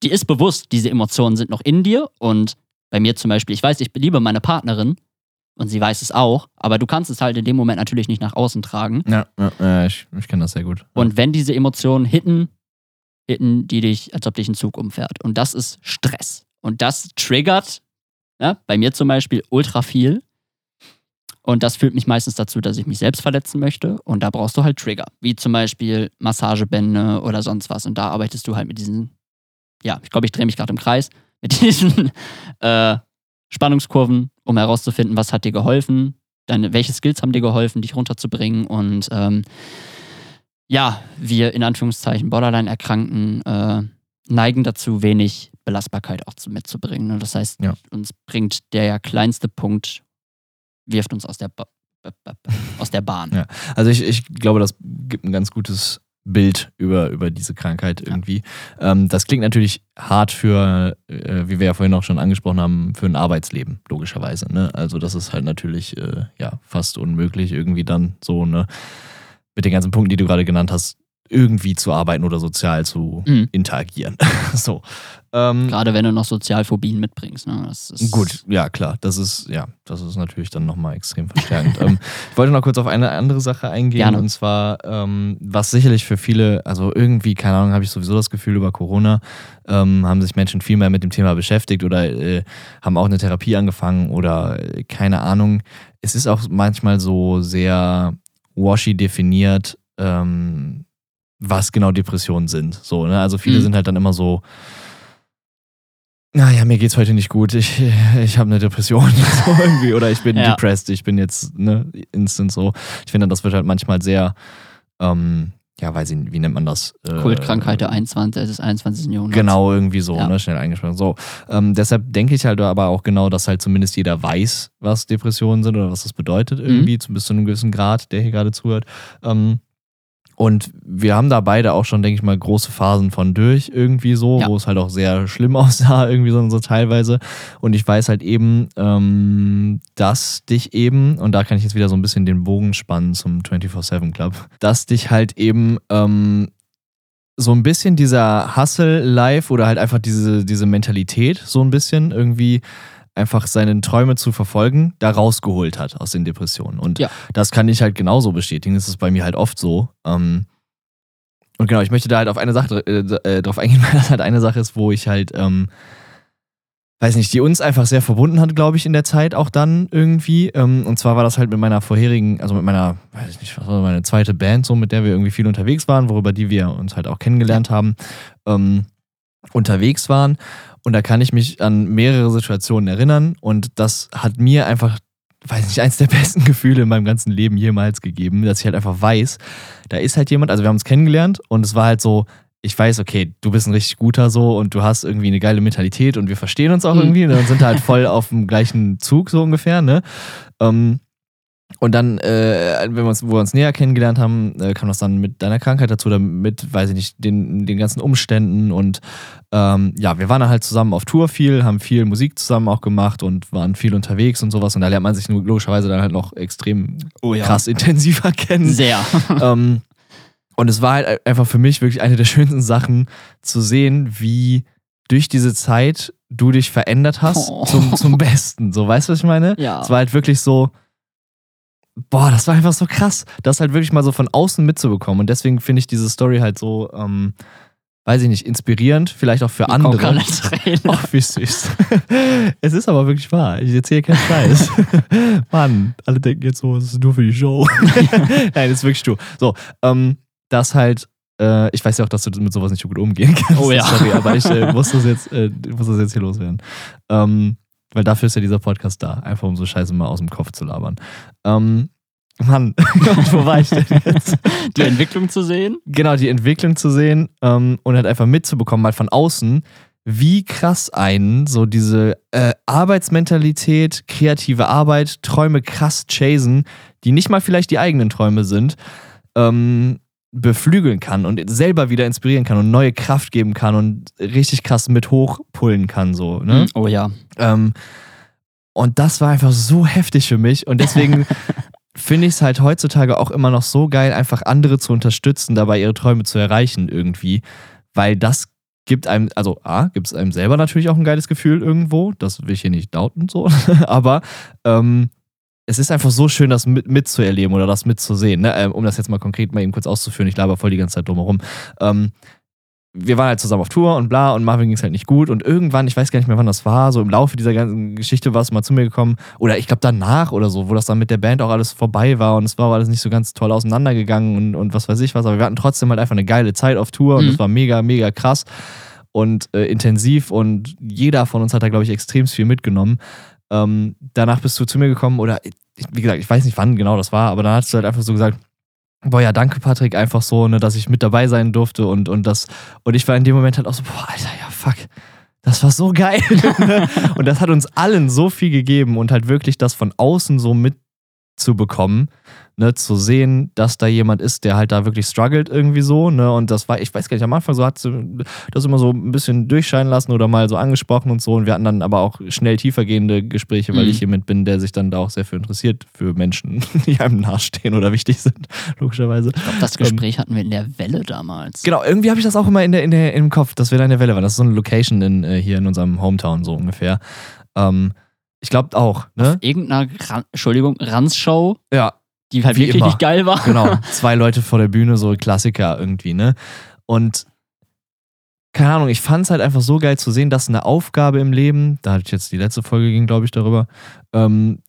Die ist bewusst, diese Emotionen sind noch in dir und bei mir zum Beispiel, ich weiß, ich liebe meine Partnerin und sie weiß es auch, aber du kannst es halt in dem Moment natürlich nicht nach außen tragen. Ja, ja, ja ich, ich kenne das sehr gut. Und wenn diese Emotionen hitten, hitten die dich, als ob dich ein Zug umfährt. Und das ist Stress. Und das triggert, ja, bei mir zum Beispiel, ultra viel. Und das führt mich meistens dazu, dass ich mich selbst verletzen möchte. Und da brauchst du halt Trigger, wie zum Beispiel Massagebände oder sonst was. Und da arbeitest du halt mit diesen, ja, ich glaube, ich drehe mich gerade im Kreis, [LAUGHS] mit diesen äh, Spannungskurven, um herauszufinden, was hat dir geholfen, deine, welche Skills haben dir geholfen, dich runterzubringen. Und ähm, ja, wir in Anführungszeichen Borderline-Erkrankten äh, neigen dazu, wenig Belastbarkeit auch zu, mitzubringen. Und das heißt, Ja. uns bringt der kleinste Punkt, wirft uns aus der, ba aus der Bahn. Ja. Also ich, ich glaube, das gibt ein ganz gutes Bild über, über diese Krankheit irgendwie. Ähm, das klingt natürlich hart für, äh, wie wir ja vorhin auch schon angesprochen haben, für ein Arbeitsleben, logischerweise. Ne? Also das ist halt natürlich äh, ja, fast unmöglich, irgendwie dann so, ne, mit den ganzen Punkten, die du gerade genannt hast, irgendwie zu arbeiten oder sozial zu Mhm. interagieren. [LAUGHS] so. Ähm, Gerade wenn du noch Sozialphobien mitbringst. Ne? Das ist Gut, ja klar, das ist ja, das ist natürlich dann nochmal extrem verstärkend. ähm, ich wollte noch kurz auf eine andere Sache eingehen Gerne. und zwar, ähm, was sicherlich für viele, also irgendwie, keine Ahnung, habe ich sowieso das Gefühl über Corona, ähm, haben sich Menschen viel mehr mit dem Thema beschäftigt oder äh, haben auch eine Therapie angefangen oder äh, keine Ahnung. Es ist auch manchmal so sehr washy definiert, ähm, was genau Depressionen sind. So, ne? Also viele Mhm. sind halt dann immer so, naja, mir geht's heute nicht gut. Ich, ich habe eine Depression [LAUGHS] so irgendwie oder ich bin Ja. depressed. Ich bin jetzt ne, instant so. Ich finde, das wird halt manchmal sehr, ähm, ja, weiß ich wie nennt man das? Äh, Kultkrankheit der 21, des 21. Jahrhunderts. Genau, irgendwie so, Ja. ne, schnell eingesprochen. So, ähm, deshalb denke ich halt aber auch genau, dass halt zumindest jeder weiß, was Depressionen sind oder was das bedeutet Mhm. irgendwie, zu bis zu einem gewissen Grad, der hier gerade zuhört. Ähm, und wir haben da beide auch schon, denke ich mal, große Phasen von durch irgendwie so, Ja. wo es halt auch sehr schlimm [LAUGHS] aussah, irgendwie so, so teilweise. Und ich weiß halt eben, ähm, dass dich eben, und da kann ich jetzt wieder so ein bisschen den Bogen spannen zum 24-7 Club, dass dich halt eben ähm, so ein bisschen dieser Hustle-Life oder halt einfach diese, diese Mentalität so ein bisschen irgendwie einfach seine Träume zu verfolgen, da rausgeholt hat aus den Depressionen. Und Ja. das kann ich halt genauso bestätigen. Das ist bei mir halt oft so. Ähm, und genau, ich möchte da halt auf eine Sache äh, äh, drauf eingehen, [LAUGHS] weil das halt eine Sache ist, wo ich halt ähm, weiß nicht, die uns einfach sehr verbunden hat, glaube ich, in der Zeit auch dann irgendwie. Ähm, und zwar war das halt mit meiner vorherigen, also mit meiner, weiß ich nicht, was war meine zweite Band, so mit der wir irgendwie viel unterwegs waren, worüber die wir uns halt auch kennengelernt haben, ähm, unterwegs waren. Und da kann ich mich an mehrere Situationen erinnern und das hat mir einfach weiß nicht, eins der [LAUGHS] besten Gefühle in meinem ganzen Leben jemals gegeben, dass ich halt einfach weiß, da ist halt jemand, also wir haben uns kennengelernt und es war halt so, ich weiß, okay, du bist ein richtig guter so und du hast irgendwie eine geile Mentalität und wir verstehen uns auch Mhm. irgendwie ne, und sind halt voll auf dem gleichen Zug so ungefähr, ne? Ähm, und dann, äh, wenn wir uns, wo wir uns näher kennengelernt haben, äh, kam das dann mit deiner Krankheit dazu, oder mit, weiß ich nicht, den, den ganzen Umständen und ähm, ja, wir waren dann halt zusammen auf Tour viel, haben viel Musik zusammen auch gemacht und waren viel unterwegs und sowas und da lernt man sich nur logischerweise dann halt noch extrem Oh krass intensiver [LAUGHS] kennen. Sehr. [LAUGHS] ähm, und es war halt einfach für mich wirklich eine der schönsten Sachen zu sehen, wie durch diese Zeit du dich verändert hast Oh. zum, zum [LAUGHS] Besten. So, weißt du, was ich meine? Ja. Es war halt wirklich so, boah, das war einfach so krass, das halt wirklich mal so von außen mitzubekommen. Und deswegen finde ich diese Story halt so, ähm, weiß ich nicht, inspirierend, vielleicht auch für kommen andere. [LAUGHS] Ach, wie süß. [LAUGHS] es ist aber wirklich wahr. Ich erzähle keinen Scheiß. [LAUGHS] Mann, alle denken jetzt so, es ist nur für die Show. Nein, das ist wirklich du. So, ähm, das halt, äh, ich weiß ja auch, dass du mit sowas nicht so gut umgehen kannst. Oh ja. Sorry, aber ich äh, muss, das jetzt, äh, muss das jetzt hier loswerden. Ähm, weil dafür ist ja dieser Podcast da, einfach um so Scheiße mal aus dem Kopf zu labern. Ähm, Mann, [LAUGHS] wo war ich denn jetzt? Die Entwicklung zu sehen. genau, die Entwicklung zu sehen ähm, und halt einfach mitzubekommen, mal von außen, wie krass einen so diese äh, Arbeitsmentalität, kreative Arbeit, Träume krass chasen, die nicht mal vielleicht die eigenen Träume sind, ähm, beflügeln kann und selber wieder inspirieren kann und neue Kraft geben kann und richtig krass mit hochpullen kann, so, ne? Oh ja. Ähm, und das war einfach so heftig für mich. Und deswegen [LAUGHS] finde ich es halt heutzutage auch immer noch so geil, einfach andere zu unterstützen, dabei ihre Träume zu erreichen irgendwie. Weil das gibt einem, also A, gibt es einem selber natürlich auch ein geiles Gefühl irgendwo. Das will ich hier nicht dauten, so. [LAUGHS] Aber ähm, es ist einfach so schön, das mit, mitzuerleben oder das mitzusehen. Ne? Ähm, um das jetzt mal konkret mal eben kurz auszuführen, ich laber voll die ganze Zeit drumherum. Ähm, wir waren halt zusammen auf Tour und bla und Marvin ging es halt nicht gut und irgendwann, ich weiß gar nicht mehr, wann das war, so im Laufe dieser ganzen Geschichte war es mal zu mir gekommen oder ich glaube danach oder so, wo das dann mit der Band auch alles vorbei war und es war alles nicht so ganz toll auseinandergegangen und, und was weiß ich was, aber wir hatten trotzdem halt einfach eine geile Zeit auf Tour und Mhm. es war mega, mega krass und äh, intensiv und jeder von uns hat da, glaube ich, extrem viel mitgenommen. Ähm, danach bist du zu mir gekommen oder wie gesagt, ich weiß nicht, wann genau das war, aber dann hast du halt einfach so gesagt, boah, ja, danke Patrick, einfach so, ne, dass ich mit dabei sein durfte und, und das, und ich war in dem Moment halt auch so, boah, Alter, ja, fuck, das war so geil. [LAUGHS] ne? und das hat uns allen so viel gegeben und halt wirklich das von außen so mitzubekommen, ne, zu sehen, dass da jemand ist, der halt da wirklich struggelt irgendwie so, ne, und das war, ich weiß gar nicht, am Anfang so hat sie das immer so ein bisschen durchscheinen lassen oder mal so angesprochen und so und wir hatten dann aber auch schnell tiefergehende Gespräche, weil Mhm. ich jemand bin, der sich dann da auch sehr für interessiert, für Menschen, [LAUGHS] die einem nahestehen oder wichtig sind, [LAUGHS] logischerweise. Ich glaube, das Gespräch hatten wir in der Welle damals. Genau, irgendwie habe ich das auch immer in der, in der, im Kopf, dass wir da in der Welle waren. Das ist so eine Location in, äh, hier in unserem Hometown, so ungefähr. Ähm, ich glaube auch, ne? Irgendeiner, Ran Entschuldigung, Ranz-Show, Ja, die halt wirklich immer. nicht geil war. genau. [LAUGHS] Zwei Leute vor der Bühne, so Klassiker irgendwie, ne? Und keine Ahnung, ich fand es halt einfach so geil zu sehen, dass eine Aufgabe im Leben, da hatte ich jetzt die letzte Folge ging, glaube ich, darüber, ähm,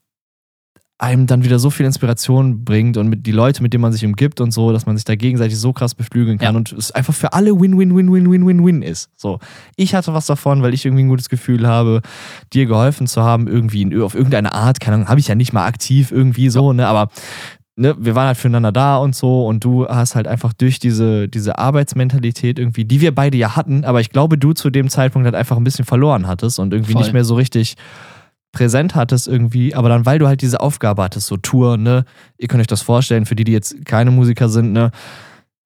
einem dann wieder so viel Inspiration bringt und mit die Leute, mit denen man sich umgibt und so, dass man sich da gegenseitig so krass beflügeln kann Ja. und es einfach für alle Win-Win-Win-Win-Win-Win ist. So, ich hatte was davon, weil ich irgendwie ein gutes Gefühl habe, dir geholfen zu haben, irgendwie in, auf irgendeine Art, keine Ahnung, habe ich ja nicht mal aktiv irgendwie so, ne, aber ne, wir waren halt füreinander da und so und du hast halt einfach durch diese, diese Arbeitsmentalität irgendwie, die wir beide ja hatten, aber ich glaube, du zu dem Zeitpunkt halt einfach ein bisschen verloren hattest und irgendwie Voll. nicht mehr so richtig präsent hattest irgendwie, aber dann, weil du halt diese Aufgabe hattest, so Tour, ne, ihr könnt euch das vorstellen, für die, die jetzt keine Musiker sind, ne,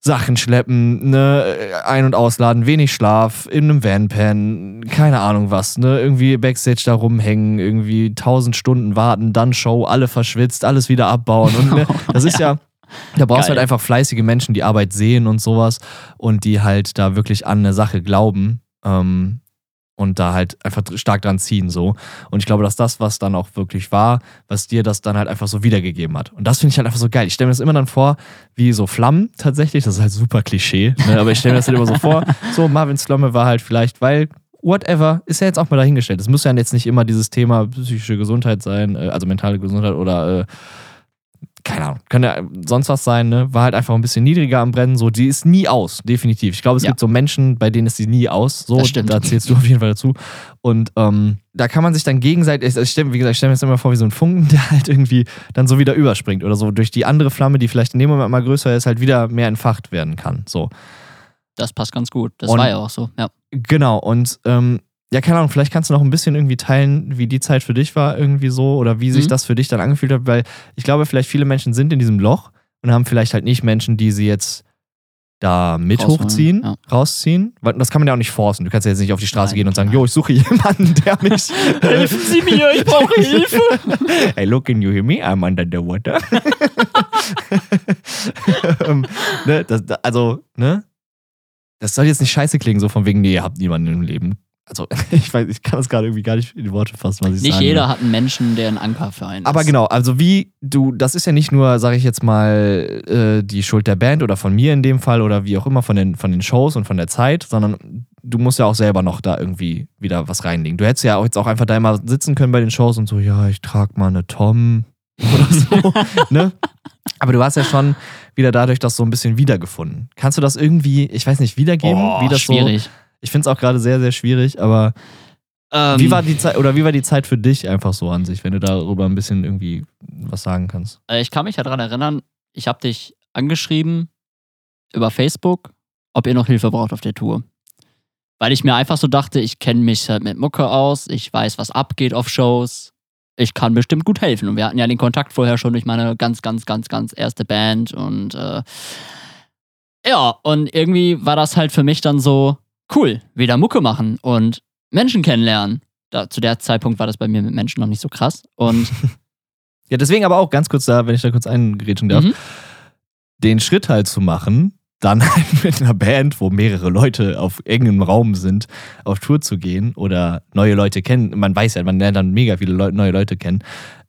Sachen schleppen, ne, ein- und ausladen, wenig Schlaf, in einem Van pennen, keine Ahnung was, ne, irgendwie Backstage da rumhängen, irgendwie tausend Stunden warten, dann Show, alle verschwitzt, alles wieder abbauen und ne, [LAUGHS] das ist ja, da brauchst du halt einfach fleißige Menschen, die Arbeit sehen und sowas und die halt da wirklich an eine Sache glauben. Ähm, und da halt einfach stark dran ziehen so. Und ich glaube, dass das, was dann auch wirklich war, was dir das dann halt einfach so wiedergegeben hat. Und das finde ich halt einfach so geil. Ich stelle mir das immer dann vor, wie so Flammen tatsächlich. Das ist halt super Klischee. Ne? Aber ich stelle mir das halt immer so vor. So, Marvins Flamme war halt vielleicht, weil whatever, ist ja jetzt auch mal dahingestellt. Es muss ja jetzt nicht immer dieses Thema psychische Gesundheit sein, äh, also mentale Gesundheit oder äh, keine Ahnung, kann ja sonst was sein, ne? War halt einfach ein bisschen niedriger am Brennen, so, die ist nie aus, definitiv. Ich glaube, es Ja. gibt so Menschen, bei denen ist die nie aus, so, Das stimmt. da zählst du auf jeden Fall dazu. Und ähm, da kann man sich dann gegenseitig, ich stell, wie gesagt, ich stelle mir das immer vor wie so ein Funken, [LAUGHS] der halt irgendwie dann so wieder überspringt oder so durch die andere Flamme, die vielleicht in dem Moment mal größer ist, halt wieder mehr entfacht werden kann, so. Das passt ganz gut. Das Und- war ja auch so. Ja. Genau, und ähm, ja, keine Ahnung, vielleicht kannst du noch ein bisschen irgendwie teilen, wie die Zeit für dich war, irgendwie so, oder wie sich Mhm. das für dich dann angefühlt hat, weil ich glaube, vielleicht viele Menschen sind in diesem Loch und haben vielleicht halt nicht Menschen, die sie jetzt da mit Rausholen, hochziehen, ja. rausziehen. Weil das kann man ja auch nicht forcen. Du kannst ja jetzt nicht auf die Straße Nein, gehen und sagen, jo, ich suche [LAUGHS] jemanden, der mich. [LAUGHS] Helfen Sie mir, ich brauche [LAUGHS] Hilfe. hey, look, can you hear me? I'm under the water. ähm, ne, das, da- also, ne? Das soll jetzt nicht scheiße klingen, so von wegen, nee, ihr habt niemanden im Leben. Also, [LAUGHS] ich weiß, ich kann das gerade irgendwie gar nicht in die Worte fassen, was ich Nicht sagen jeder will. hat einen Menschen, der ein Anker für einen Aber ist. genau, also wie du, das ist ja nicht nur, sage ich jetzt mal, äh, die Schuld der Band oder von mir in dem Fall oder wie auch immer von den, von den Shows und von der Zeit, sondern du musst ja auch selber noch da irgendwie wieder was reinlegen. Du hättest ja auch jetzt auch einfach da immer sitzen können bei den Shows und so, ja, ich trage mal eine Tom [LAUGHS] oder so, ne? Aber du hast ja schon wieder dadurch das so ein bisschen wiedergefunden. Kannst du das irgendwie, ich weiß nicht, wiedergeben? Boah, wie das so, schwierig. Ich finde es auch gerade sehr, sehr schwierig, aber Ähm, wie war die Zeit oder wie war die Zeit für dich einfach so an sich, wenn du darüber ein bisschen irgendwie was sagen kannst? Äh, Ich kann mich ja daran erinnern, ich habe dich angeschrieben über Facebook, ob ihr noch Hilfe braucht auf der Tour. Weil ich mir einfach so dachte, ich kenne mich halt mit Mucke aus, ich weiß, was abgeht auf Shows, ich kann bestimmt gut helfen. Und wir hatten ja den Kontakt vorher schon durch meine ganz, ganz, ganz, ganz erste Band. Und äh, ja, und irgendwie war das halt für mich dann so cool, wieder Mucke machen und Menschen kennenlernen. Da, zu der Zeitpunkt war das bei mir mit Menschen noch nicht so krass. Und [LAUGHS] Ja, deswegen aber auch ganz kurz da, wenn ich da kurz eingrätschen darf, Mhm. den Schritt halt zu machen, dann [LAUGHS] halt mit einer Band, wo mehrere Leute auf engem Raum sind, auf Tour zu gehen oder neue Leute kennen. Man weiß ja, man lernt dann mega viele Leu neue Leute kennen.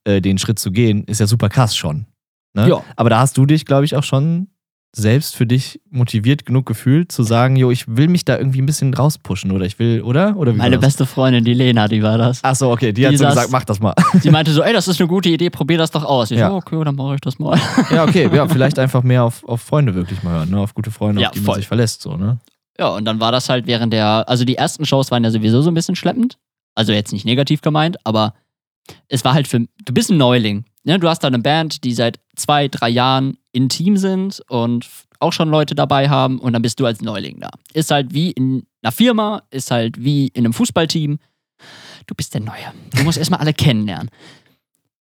Äh, den Schritt zu gehen, ist ja super krass schon. Ne? Ja. Aber da hast du dich, glaube ich, auch schon selbst für dich motiviert genug gefühlt, zu sagen, jo, ich will mich da irgendwie ein bisschen rauspushen oder ich will, oder? Oder Meine beste Freundin, die Lena, die war das. Ach so, okay, die, hat Die so saß- gesagt, mach das mal. Die meinte so, ey, das ist eine gute Idee, probier das doch aus. Ich Ja. so, okay, dann mache ich das mal. Ja, okay, ja, [LAUGHS] vielleicht einfach mehr auf, auf Freunde wirklich mal hören, ne? auf gute Freunde, Ja, auf die man voll. sich verlässt, so, ne? Ja, und dann war das halt während der, also die ersten Shows waren ja sowieso so ein bisschen schleppend. Also jetzt nicht negativ gemeint, aber es war halt für, du bist ein Neuling. Ne? Du hast da eine Band, die seit zwei, drei Jahren intim sind und auch schon Leute dabei haben und dann bist du als Neuling da. Ist halt wie in einer Firma, ist halt wie in einem Fußballteam. Du bist der Neue. Du musst erstmal alle kennenlernen.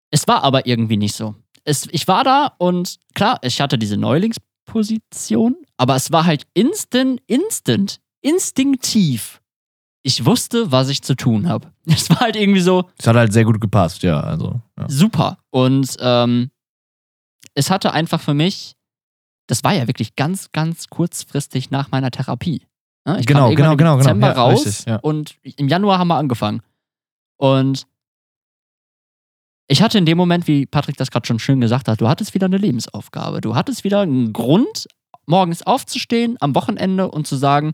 Es war aber irgendwie nicht so. Es, ich war da und klar, ich hatte diese Neulingsposition, aber es war halt instant, instant, instinktiv. Ich wusste, was ich zu tun habe. [LAUGHS] Es war halt irgendwie so Das hat halt sehr gut gepasst, ja, also. Ja. super. Und ähm, es hatte einfach für mich, das war ja wirklich ganz, ganz kurzfristig nach meiner Therapie. Ich Genau, kam irgendwann genau, im genau, genau. Dezember Ja, raus richtig, ja. und im Januar haben wir angefangen. Und ich hatte in dem Moment, wie Patrick das gerade schon schön gesagt hat, du hattest wieder eine Lebensaufgabe. Du hattest wieder einen Grund, morgens aufzustehen, am Wochenende und zu sagen,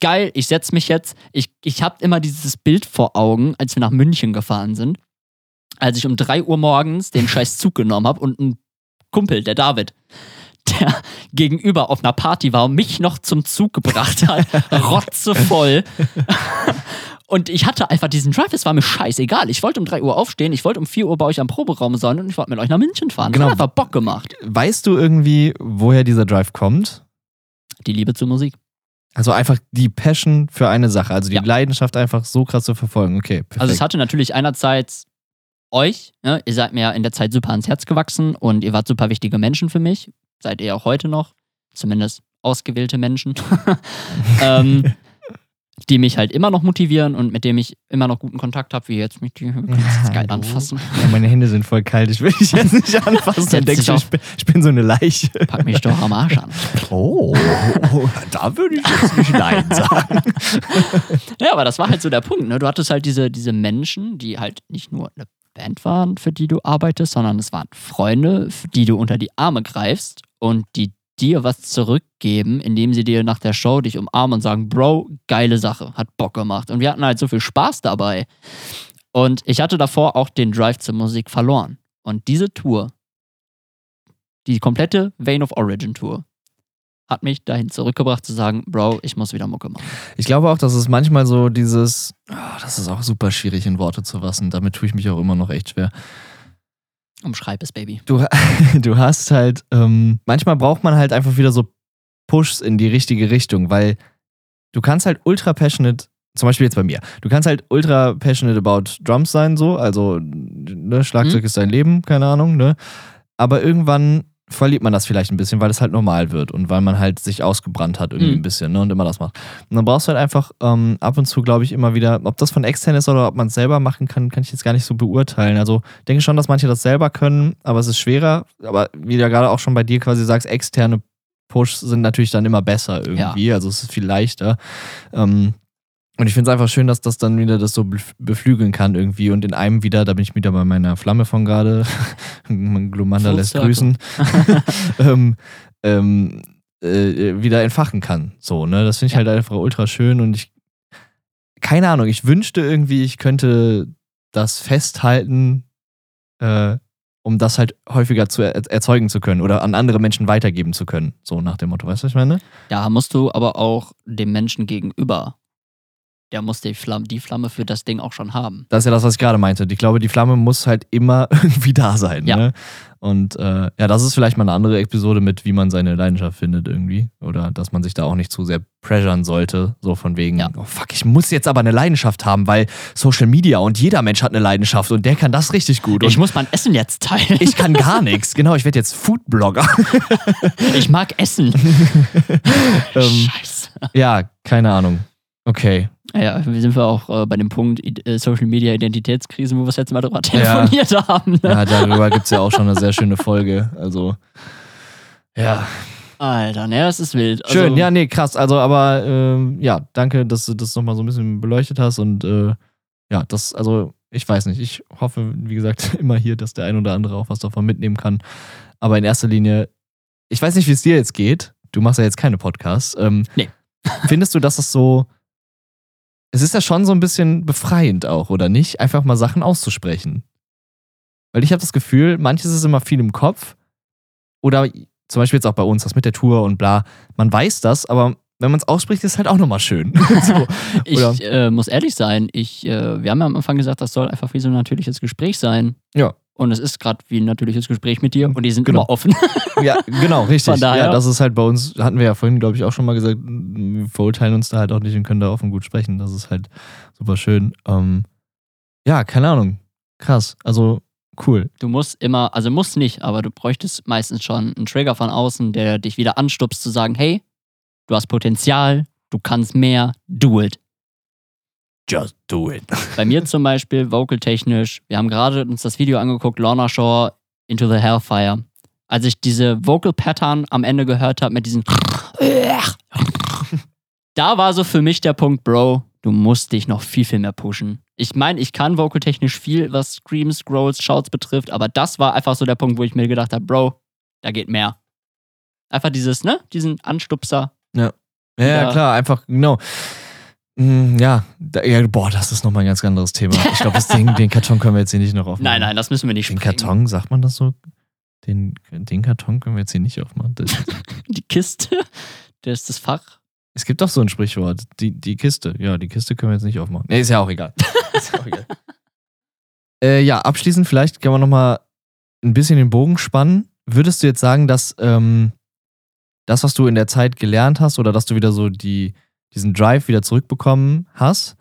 geil, ich setze mich jetzt. Ich, ich habe immer dieses Bild vor Augen, als wir nach München gefahren sind, als ich um 3 Uhr morgens den scheiß Zug genommen habe und ein Kumpel, der David, der gegenüber auf einer Party war und mich noch zum Zug gebracht hat, [LAUGHS] rotzevoll. Und ich hatte einfach diesen Drive, es war mir scheißegal. Ich wollte um 3 Uhr aufstehen, ich wollte um 4 Uhr bei euch am Proberaum sein und ich wollte mit euch nach München fahren. Genau. Das hat einfach Bock gemacht. Weißt du irgendwie, woher dieser Drive kommt? Die Liebe zur Musik. Also einfach die Passion für eine Sache, also die Ja. Leidenschaft einfach so krass zu verfolgen. Okay, perfekt. Also es hatte natürlich einerseits euch, ne? ihr seid mir in der Zeit super ans Herz gewachsen und ihr wart super wichtige Menschen für mich. Seid ihr auch heute noch, zumindest ausgewählte Menschen, [LAUGHS] ähm, [LAUGHS] die mich halt immer noch motivieren und mit dem ich immer noch guten Kontakt habe, wie jetzt mit dir. Kannst das geil anfassen. ja, meine Hände sind voll kalt, ich will dich jetzt nicht [LAUGHS] anfassen. Dann denkst du, ich bin, ich bin so eine Leiche. Pack mich doch am Arsch an. [LAUGHS] Oh, da würde ich jetzt nicht Nein sagen. [LAUGHS] Ja, aber das war halt so der Punkt. Ne? Du hattest halt diese, diese Menschen, die halt nicht nur eine Band waren, für die du arbeitest, sondern es waren Freunde, für die du unter die Arme greifst und die dir was zurückgeben, indem sie dir nach der Show dich umarmen und sagen, Bro, geile Sache, hat Bock gemacht. Und wir hatten halt so viel Spaß dabei. Und ich hatte davor auch den Drive zur Musik verloren. Und diese Tour, die komplette Vein of Origin Tour, hat mich dahin zurückgebracht zu sagen, Bro, ich muss wieder Mucke machen. Ich glaube auch, dass es manchmal so dieses, ah, das ist auch super schwierig in Worte zu fassen. Damit tue ich mich auch immer noch echt schwer. Umschreib es, Baby. Du, [LAUGHS] du hast halt, ähm, manchmal braucht man halt einfach wieder so Pushs in die richtige Richtung, weil du kannst halt ultra passionate, zum Beispiel jetzt bei mir, du kannst halt ultra passionate about Drums sein, so, also ne, Schlagzeug Mhm. ist dein Leben, keine Ahnung, ne? Aber irgendwann verliert man das vielleicht ein bisschen, weil es halt normal wird und weil man halt sich ausgebrannt hat irgendwie Mhm. ein bisschen, ne? Und immer das macht. Und dann brauchst du halt einfach ähm, ab und zu, glaube ich, immer wieder, ob das von extern ist oder ob man es selber machen kann, kann ich jetzt gar nicht so beurteilen. Also ich denke schon, dass manche das selber können, aber es ist schwerer. Aber wie du ja gerade auch schon bei dir quasi sagst, externe Pushs sind natürlich dann immer besser irgendwie. Also es ist viel leichter. Ähm, und ich finde es einfach schön, dass das dann wieder das so bef- beflügeln kann irgendwie und in einem wieder, da bin ich wieder bei meiner Flamme von gerade, [LAUGHS] Glumanda lässt grüßen, [LAUGHS] ähm, ähm, äh, wieder entfachen kann. So, ne? Das finde ich Ja. halt einfach ultra schön und ich, keine Ahnung, ich wünschte irgendwie, ich könnte das festhalten, äh, um das halt häufiger zu er erzeugen zu können oder an andere Menschen weitergeben zu können. So nach dem Motto, weißt du, was ich meine? Da musst du aber auch dem Menschen gegenüber, der muss die Flamme, die Flamme für das Ding auch schon haben. Das ist ja das, was ich gerade meinte. Ich glaube, die Flamme muss halt immer [LAUGHS] irgendwie da sein. Ja. Ne? Und äh, ja, das ist vielleicht mal eine andere Episode mit, wie man seine Leidenschaft findet irgendwie. Oder dass man sich da auch nicht zu sehr pressuren sollte. So von wegen, Ja. oh fuck, ich muss jetzt aber eine Leidenschaft haben, weil Social Media und jeder Mensch hat eine Leidenschaft und der kann das richtig gut. Ich muss mein Essen jetzt teilen. ich kann gar nichts. Genau, ich werde jetzt Foodblogger. [LAUGHS] Ich mag Essen. [LAUGHS] ähm, Scheiße. ja, keine Ahnung. Okay. Ja, wir sind wir auch äh, bei dem Punkt äh, Social Media Identitätskrise, wo wir das letzte Mal drüber telefoniert haben. Ne? Ja, darüber gibt es ja auch schon eine sehr schöne Folge. Also, ja. Alter, ne, das ist wild. Also, Schön, ja, nee, krass. Also, aber ähm, ja, danke, dass du das nochmal so ein bisschen beleuchtet hast und äh, ja, das, also, ich weiß nicht. Ich hoffe, wie gesagt, [LAUGHS] immer hier, dass der ein oder andere auch was davon mitnehmen kann. Aber in erster Linie, ich weiß nicht, wie es dir jetzt geht. Du machst ja jetzt keine Podcasts. Ähm, Nee. findest du, dass es so. Es ist ja schon so ein bisschen befreiend auch, oder nicht? Einfach mal Sachen auszusprechen. Weil ich habe das Gefühl, manches ist immer viel im Kopf. Oder zum Beispiel jetzt auch bei uns, das mit der Tour und bla. Man weiß das, aber wenn man es ausspricht, ist es halt auch nochmal schön. [LAUGHS] so. [LAUGHS] Ich äh, muss ehrlich sein, ich, äh, wir haben ja am Anfang gesagt, das soll einfach wie so ein natürliches Gespräch sein. Ja. Und es ist gerade wie ein natürliches Gespräch mit dir und die sind Genau. immer offen. [LAUGHS] Ja, genau, [LAUGHS] richtig. Ja, das ist halt bei uns, hatten wir ja vorhin, glaube ich, auch schon mal gesagt, wir verurteilen uns da halt auch nicht und können da offen gut sprechen. Das ist halt super schön. Ähm, ja, keine Ahnung. Krass. Also, cool. Du musst immer, also musst nicht, aber du bräuchtest meistens schon einen Trigger von außen, der dich wieder anstupst zu sagen, hey, du hast Potenzial, du kannst mehr, do it. Just do it. Bei mir zum Beispiel, vocal-technisch, wir haben gerade uns das Video angeguckt, Lorna Shore, Into the Hellfire. Als ich diese Vocal-Pattern am Ende gehört habe mit diesen [LAUGHS] da war so für mich der Punkt, Bro, du musst dich noch viel, viel mehr pushen. Ich meine, ich kann vocal-technisch viel, was Screams, Growls, Shouts betrifft, aber das war einfach so der Punkt, wo ich mir gedacht habe, Bro, da geht mehr. Einfach dieses, ne, diesen Anstupser. Ja, ja, Ja. klar, einfach, genau. Mm, Ja, da, ja, boah, das ist nochmal ein ganz anderes Thema. [LAUGHS] Ich glaube, den, den Karton können wir jetzt hier nicht noch aufmachen. Nein, nein, das müssen wir nicht Den sprengen. Karton, sagt man das so? Den, den Karton können wir jetzt hier nicht aufmachen. [LAUGHS] Die Kiste, das ist das Fach. es gibt doch so ein Sprichwort. Die, die Kiste. Ja, die Kiste können wir jetzt nicht aufmachen. Nee, ist ja auch egal. [LAUGHS] ist ja auch egal. äh, ja, abschließend vielleicht können wir nochmal ein bisschen den Bogen spannen. Würdest du jetzt sagen, dass ähm, das, was du in der Zeit gelernt hast oder dass du wieder so die, diesen Drive wieder zurückbekommen hast,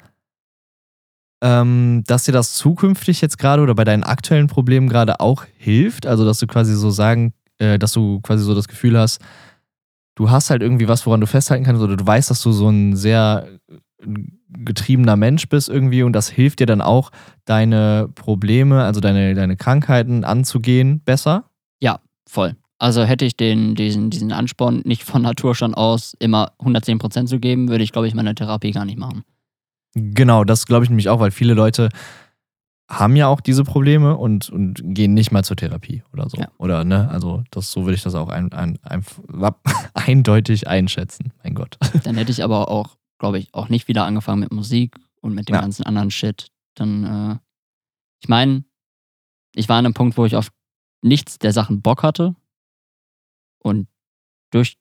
ähm, dass dir das zukünftig jetzt gerade oder bei deinen aktuellen Problemen gerade auch hilft? Also, dass du quasi so sagen, äh, dass du quasi so das Gefühl hast, du hast halt irgendwie was, woran du festhalten kannst, oder du weißt, dass du so ein sehr äh, getriebener Mensch bist irgendwie und das hilft dir dann auch, deine Probleme, also deine, deine Krankheiten anzugehen, besser? Voll. Also hätte ich den, diesen, diesen Ansporn nicht von Natur schon aus immer 110% zu geben, würde ich, glaube ich, meine Therapie gar nicht machen. Genau, das glaube ich nämlich auch, weil viele Leute haben ja auch diese Probleme und, und gehen nicht mal zur Therapie oder so. Ja. Oder, ne, also das, so würde ich das auch ein, ein, ein, [LAUGHS] eindeutig einschätzen. Mein Gott. [LAUGHS] Dann hätte ich aber auch, glaube ich, auch nicht wieder angefangen mit Musik und mit dem Ja. ganzen anderen Shit. Dann, äh, ich meine, ich war an einem Punkt, wo ich auf nichts der Sachen Bock hatte. Und durch,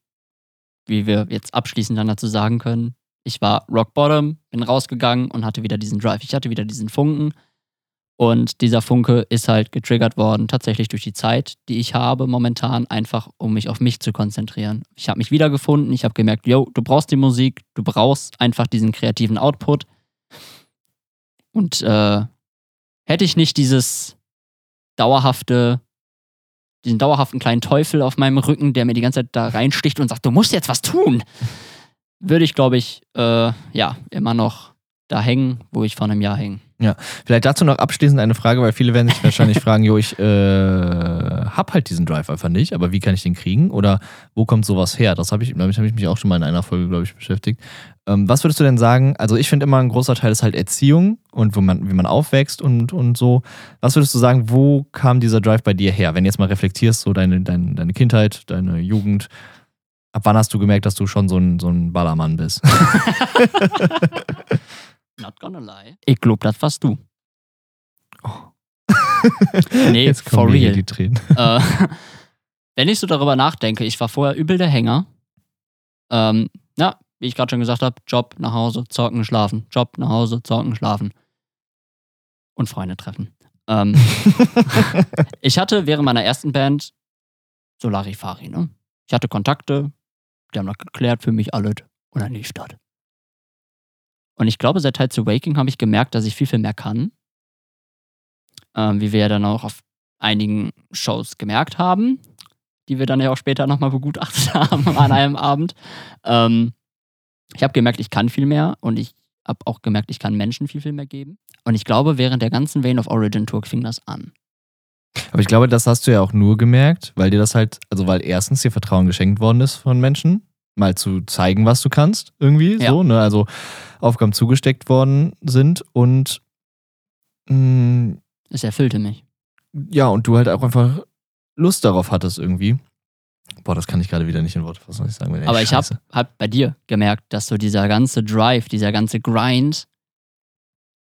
wie wir jetzt abschließend dann dazu sagen können, ich war rock bottom, bin rausgegangen und hatte wieder diesen Drive. Ich hatte wieder diesen Funken. Und dieser Funke ist halt getriggert worden, tatsächlich durch die Zeit, die ich habe momentan, einfach um mich auf mich zu konzentrieren. Ich habe mich wiedergefunden, ich habe gemerkt, yo, du brauchst die Musik, du brauchst einfach diesen kreativen Output. Und äh, hätte ich nicht dieses dauerhafte, diesen dauerhaften kleinen Teufel auf meinem Rücken, der mir die ganze Zeit da reinsticht und sagt, du musst jetzt was tun, würde ich, glaube ich, äh, ja, immer noch da hängen, wo ich vor einem Jahr hänge. Vielleicht dazu noch abschließend eine Frage, weil viele werden sich wahrscheinlich [LAUGHS] fragen, jo, ich äh, hab halt diesen Drive einfach nicht, aber wie kann ich den kriegen? Oder wo kommt sowas her? Das habe ich, damit habe ich mich auch schon mal in einer Folge, glaube ich, beschäftigt. Ähm, was würdest du denn sagen? Also ich finde immer ein großer Teil ist halt Erziehung und wo man, wie man aufwächst und, und so. Was würdest du sagen, wo kam dieser Drive bei dir her? Wenn du jetzt mal reflektierst, so deine, deine, deine Kindheit, deine Jugend, ab wann hast du gemerkt, dass du schon so ein, so ein Ballermann bist? [LAUGHS] [LAUGHS] Not gonna lie. Ich glaube, das warst du. Nee, jetzt kommen for real. die Tränen. äh, wenn ich so darüber nachdenke, ich war vorher übel der Hänger. Ähm, ja, wie ich gerade schon gesagt habe, Job, nach Hause, zocken, schlafen. Job, nach Hause, zocken, schlafen. Und Freunde treffen. Ähm, [LAUGHS] ich hatte während meiner ersten Band Solarifari, ne? Ich hatte Kontakte, die haben das geklärt für mich alles und dann lief das. Und ich glaube, seit zu Waking habe ich gemerkt, dass ich viel, viel mehr kann. Ähm, wie wir ja dann auch auf einigen Shows gemerkt haben, die wir dann ja auch später nochmal begutachtet [LAUGHS] haben an einem Abend. Ähm, ich habe gemerkt, ich kann viel mehr und ich habe auch gemerkt, ich kann Menschen viel, viel mehr geben. Und ich glaube, während der ganzen Vein of Origin Tour fing das an. Aber ich glaube, das hast du ja auch nur gemerkt, weil dir das halt, also weil erstens dir Vertrauen geschenkt worden ist von Menschen, mal zu zeigen, was du kannst, irgendwie, Ja. so, ne? Also Aufgaben zugesteckt worden sind und mh, Es erfüllte mich. ja, und du halt auch einfach Lust darauf hattest irgendwie. Boah, das kann ich gerade wieder nicht in Worte fassen, was ich sagen will. Ey, Aber ich habe Scheiße. hab bei dir gemerkt, dass so dieser ganze Drive, dieser ganze Grind,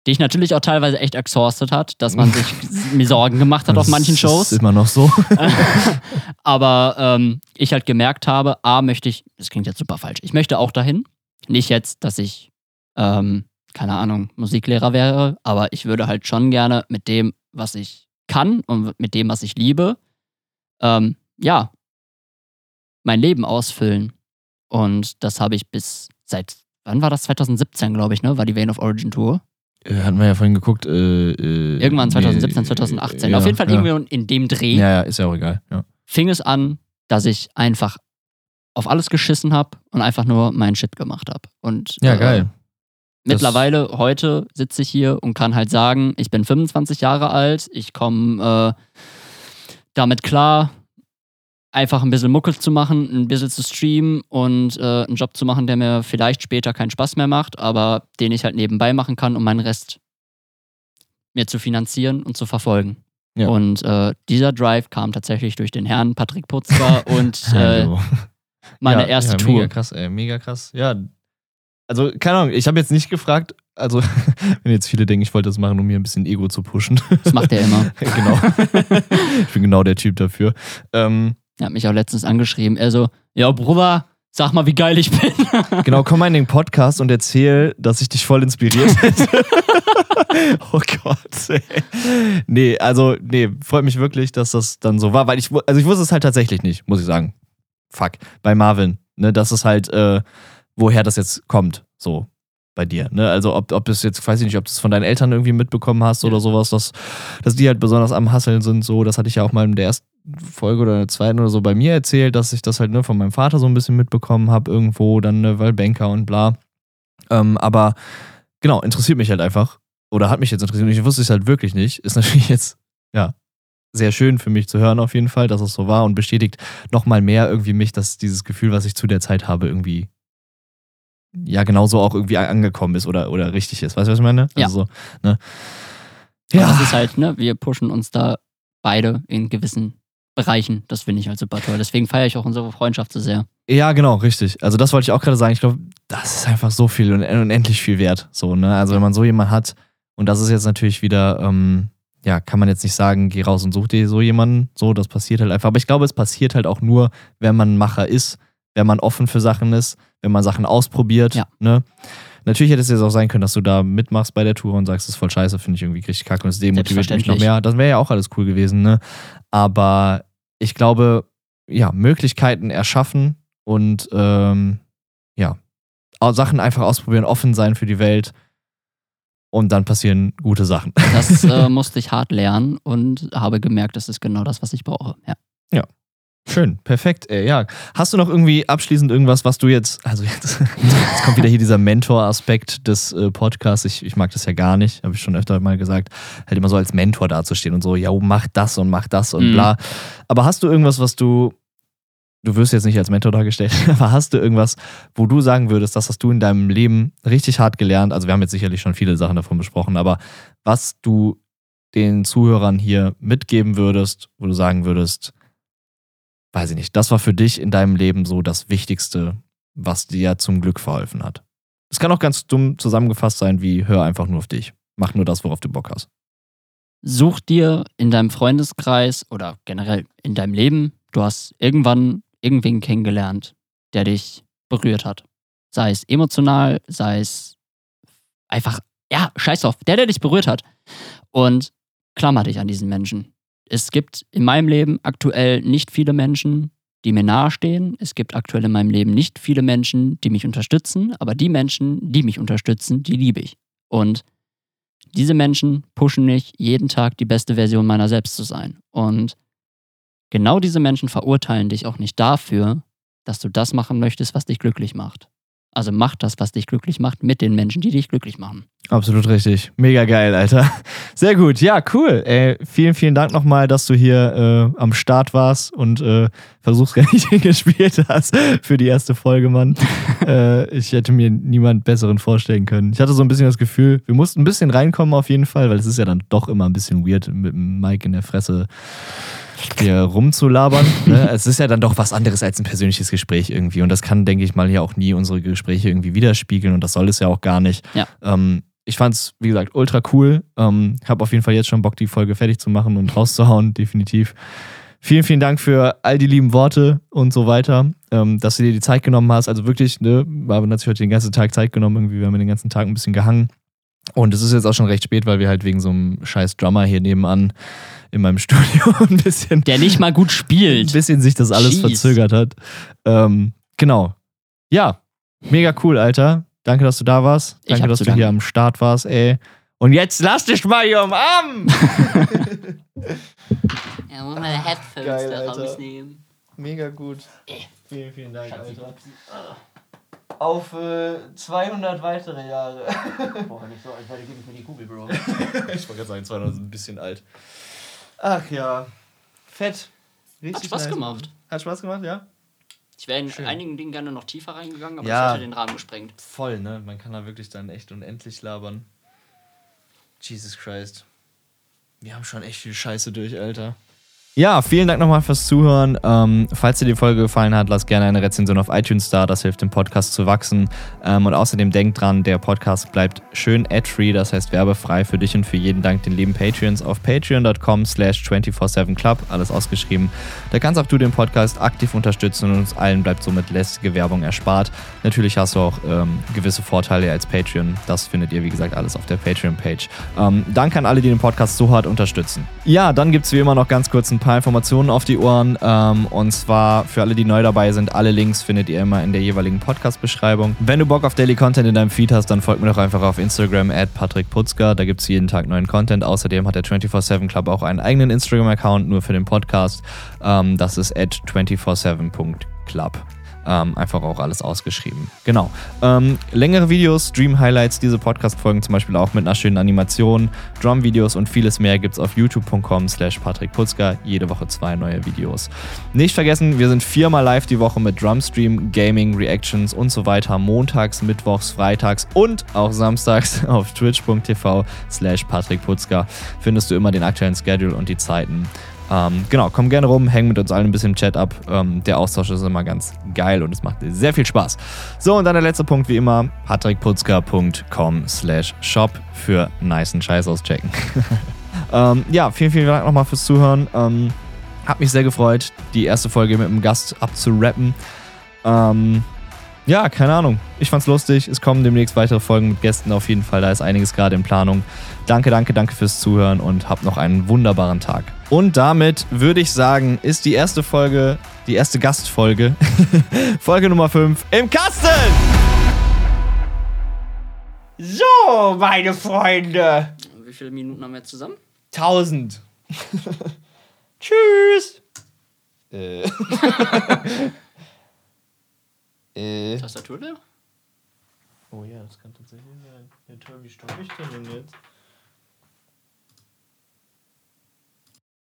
dich natürlich auch teilweise echt exhausted hat, dass man sich [LAUGHS] mir Sorgen gemacht hat auf Das manchen ist Shows. immer noch so. [LAUGHS] Aber ähm, ich halt gemerkt habe, A, möchte ich, das klingt jetzt super falsch, ich möchte auch dahin. Nicht jetzt, dass ich, ähm, keine Ahnung, Musiklehrer wäre, aber ich würde halt schon gerne mit dem, was ich kann und mit dem, was ich liebe, ähm, ja, mein Leben ausfüllen. Und das habe ich bis seit, wann war das? 2017, glaube ich, ne? War die Vein of Origin Tour. Äh, Hatten wir ja vorhin geguckt. Äh, äh, Irgendwann 2017, nee, 2018. ja, Auf jeden Fall ja. irgendwie in dem Dreh. Ja, ja, ist ja auch egal. Ja. fing es an, dass ich einfach auf alles geschissen habe und einfach nur meinen Shit gemacht habe. Und Ja, äh, geil. Mittlerweile, heute sitze ich hier und kann halt sagen, ich bin 25 Jahre alt, ich komme äh, damit klar, einfach ein bisschen Mucke zu machen, ein bisschen zu streamen und äh, einen Job zu machen, der mir vielleicht später keinen Spaß mehr macht, aber den ich halt nebenbei machen kann, um meinen Rest mir zu finanzieren und zu verfolgen. Ja. Und äh, dieser Drive kam tatsächlich durch den Herrn Patrick Putzker [LAUGHS] und äh, meine ja, erste ja, Tour. Mega krass, ey, mega krass. Ja. Also, keine Ahnung, ich habe jetzt nicht gefragt, also, [LAUGHS] wenn jetzt viele denken, ich wollte das machen, um mir ein bisschen Ego zu pushen. Das macht er immer. [LAUGHS] genau. ich bin genau der Typ dafür. Ähm, Er hat mich auch letztens angeschrieben. Er so, ja, Bruder, sag mal, wie geil ich bin. [LAUGHS] genau, komm mal in den Podcast und erzähl, dass ich dich voll inspiriert hätte. [LAUGHS] oh Gott, ey. Nee, also, nee, freut mich wirklich, dass das dann so war, weil ich, also ich wusste es halt tatsächlich nicht, muss ich sagen. Fuck, bei Marvin, ne, das ist halt, äh, woher das jetzt kommt, so bei dir, ne, also ob, ob es jetzt, weiß ich nicht, ob du es von deinen Eltern irgendwie mitbekommen hast oder sowas, dass, dass die halt besonders am Hasseln sind, so, das hatte ich ja auch mal in der ersten Folge oder der zweiten oder so bei mir erzählt, dass ich das halt, ne, von meinem Vater so ein bisschen mitbekommen habe irgendwo, dann, ne, weil Banker und bla, ähm, aber genau, interessiert mich halt einfach. Oder hat mich jetzt interessiert. Ich wusste es halt wirklich nicht. Ist [LAUGHS] natürlich jetzt, ja, sehr schön für mich zu hören, auf jeden Fall, dass es so war und bestätigt nochmal mehr irgendwie mich, dass dieses Gefühl, was ich zu der Zeit habe, irgendwie ja genauso auch irgendwie angekommen ist oder, oder richtig ist. Weißt du, was ich meine? Ja. Also so, ne? Ja. Das ist halt, ne, wir pushen uns da beide in gewissen Bereichen. Das finde ich halt super toll. Deswegen feiere ich auch unsere Freundschaft so sehr. Ja, genau, richtig. Also das wollte ich auch gerade sagen. Ich glaube, das ist einfach so viel und unendlich viel wert. So, ne? Also wenn man so jemanden hat, und das ist jetzt natürlich wieder, ähm, ja, kann man jetzt nicht sagen, geh raus und such dir so jemanden. So, das passiert halt einfach. Aber ich glaube, es passiert halt auch nur, wenn man ein Macher ist, wenn man offen für Sachen ist, wenn man Sachen ausprobiert. Ja. Ne? Natürlich hätte es jetzt auch sein können, dass du da mitmachst bei der Tour und sagst, das ist voll scheiße, finde ich irgendwie richtig kacke und es demotiviert mich noch mehr. Das wäre ja auch alles cool gewesen, ne? Aber ich glaube, ja, Möglichkeiten erschaffen und ähm, ja, Sachen einfach ausprobieren, offen sein für die Welt und dann passieren gute Sachen. Das äh, [LAUGHS] musste ich hart lernen und habe gemerkt, das ist genau das, was ich brauche. Ja. Ja. Schön, perfekt. Ey, ja. Hast du noch irgendwie abschließend irgendwas, was du jetzt, also jetzt, [LAUGHS] jetzt kommt wieder hier dieser Mentor-Aspekt des äh, Podcasts. Ich, ich mag das ja gar nicht, habe ich schon öfter mal gesagt, halt immer so als Mentor dazustehen und so, ja, mach das und mach das und mhm. bla. Aber hast du irgendwas, was du, du wirst jetzt nicht als Mentor dargestellt, [LAUGHS] aber hast du irgendwas, wo du sagen würdest, das hast du in deinem Leben richtig hart gelernt? Also wir haben jetzt sicherlich schon viele Sachen davon besprochen, aber was du den Zuhörern hier mitgeben würdest, wo du sagen würdest, weiß ich nicht, das war für dich in deinem Leben so das Wichtigste, was dir zum Glück verholfen hat. Es kann auch ganz dumm zusammengefasst sein, wie hör einfach nur auf dich. Mach nur das, worauf du Bock hast. Such dir in deinem Freundeskreis oder generell in deinem Leben, du hast irgendwann irgendwen kennengelernt, der dich berührt hat. Sei es emotional, sei es einfach, ja, scheiß auf, der, der dich berührt hat. Und klammer dich an diesen Menschen es gibt in meinem Leben aktuell nicht viele Menschen, die mir nahestehen. Es gibt aktuell in meinem Leben nicht viele Menschen, die mich unterstützen, aber die Menschen, die mich unterstützen, die liebe ich. Und diese Menschen pushen mich, jeden Tag die beste Version meiner selbst zu sein. Und genau diese Menschen verurteilen dich auch nicht dafür, dass du das machen möchtest, was dich glücklich macht. Also mach das, was dich glücklich macht, mit den Menschen, die dich glücklich machen. Absolut richtig. Mega geil, Alter. [LAUGHS] Sehr gut. Ja, cool. Ey, vielen, vielen Dank nochmal, dass du hier äh, am Start warst und äh, Versuchskaninchen [LAUGHS] gespielt hast für die erste Folge, Mann. [LAUGHS] äh, ich hätte mir niemand besseren vorstellen können. Ich hatte so ein bisschen das Gefühl, wir mussten ein bisschen reinkommen auf jeden Fall, weil es ist ja dann doch immer ein bisschen weird mit dem Mike in der Fresse hier rumzulabern. Ne? [LAUGHS] Es ist ja dann doch was anderes als ein persönliches Gespräch irgendwie. Und das kann, denke ich mal, hier auch nie unsere Gespräche irgendwie widerspiegeln. Und das soll es ja auch gar nicht. Ja. Ähm, ich fand es, wie gesagt, ultra cool. Ähm, habe auf jeden Fall jetzt schon Bock, die Folge fertig zu machen und rauszuhauen, definitiv. Vielen, vielen Dank für all die lieben Worte und so weiter, ähm, dass du dir die Zeit genommen hast. Also wirklich, ne, war natürlich heute den ganzen Tag Zeit genommen. Irgendwie, wir haben den ganzen Tag ein bisschen gehangen. Und es ist jetzt auch schon recht spät, weil wir halt wegen so einem scheiß Drummer hier nebenan in meinem [LAUGHS] Studio ein bisschen. Der nicht mal gut spielt. Ein bisschen sich das alles Jeez. verzögert hat. Ähm, genau. Ja, mega cool, Alter. Danke, dass du da warst. Danke, dass du danken. hier am Start warst, ey. Und jetzt lass dich mal hier umarmen! [LAUGHS] ja, muss meine Headphones Geil, da rausnehmen. Mega gut. Vielen, vielen Dank, Alter auf äh, 200 weitere Jahre. [LAUGHS] Boah, nicht so, als wäre gebe ich mir die Kugel, Bro. [LAUGHS] ich wollte gerade sagen, 200 ist ein bisschen alt. Ach ja. Fett. Richtig Hat Spaß nice. gemacht. Hat Spaß gemacht, ja? Ich wäre in Schön. einigen Dingen gerne noch tiefer reingegangen, aber ja, ich hätte den Rahmen gesprengt. Voll, ne? Man kann da wirklich dann echt unendlich labern. Jesus Christ. Wir haben schon echt viel Scheiße durch, Alter. Ja, vielen Dank nochmal fürs Zuhören. Ähm, falls dir die Folge gefallen hat, lass gerne eine Rezension auf iTunes da. Das hilft dem Podcast zu wachsen. Ähm, und außerdem denkt dran, der Podcast bleibt schön ad-free, das heißt werbefrei für dich und für jeden Dank den lieben Patreons auf patreon.com slash 247club. Alles ausgeschrieben. Da kannst auch du den Podcast aktiv unterstützen und uns allen bleibt somit lästige Werbung erspart. Natürlich hast du auch ähm, gewisse Vorteile als Patreon. Das findet ihr, wie gesagt, alles auf der Patreon-Page. Ähm, danke an alle, die den Podcast so hart unterstützen. Ja, dann gibt es wie immer noch ganz kurz ein paar Informationen auf die Ohren. Ähm, und zwar für alle, die neu dabei sind, alle Links findet ihr immer in der jeweiligen Podcast-Beschreibung. Wenn du Bock auf Daily Content in deinem Feed hast, dann folgt mir doch einfach auf Instagram at Patrick Putzka. Da gibt es jeden Tag neuen Content. Außerdem hat der 24-7 Club auch einen eigenen Instagram-Account nur für den Podcast. Ähm, das ist at 247.club. Ähm, einfach auch alles ausgeschrieben. Genau. Ähm, längere Videos, Stream-Highlights, diese Podcast-Folgen zum Beispiel auch mit einer schönen Animation, Drum-Videos und vieles mehr gibt es auf youtube.com slash Patrick Putzka. Jede Woche zwei neue Videos. Nicht vergessen, wir sind viermal live die Woche mit Drumstream, Gaming, Reactions und so weiter. Montags, Mittwochs, Freitags und auch samstags [LAUGHS] auf twitch.tv slash Patrick Putzka findest du immer den aktuellen Schedule und die Zeiten. Ähm, genau, komm gerne rum, häng mit uns allen ein bisschen im Chat ab. Ähm, der Austausch ist immer ganz geil und es macht sehr viel Spaß. So, und dann der letzte Punkt wie immer: patrickputzka.com slash shop für nicen Scheiß auschecken. [LAUGHS] ähm, ja, vielen, vielen Dank nochmal fürs Zuhören. Ähm, hat mich sehr gefreut, die erste Folge mit einem Gast abzurappen. Ähm, ja, keine Ahnung. Ich fand's lustig. Es kommen demnächst weitere Folgen mit Gästen auf jeden Fall. Da ist einiges gerade in Planung. Danke, danke, danke fürs Zuhören und habt noch einen wunderbaren Tag. Und damit würde ich sagen, ist die erste Folge, die erste Gastfolge, [LAUGHS] Folge Nummer 5 im Kasten! So, meine Freunde. Wie viele Minuten haben wir jetzt zusammen? 1000. [LAUGHS] Tschüss. Äh. [LAUGHS] äh. Tastatur leer? Oh ja, das kann tatsächlich sein. Ja, toll, wie stoppe ich denn denn jetzt?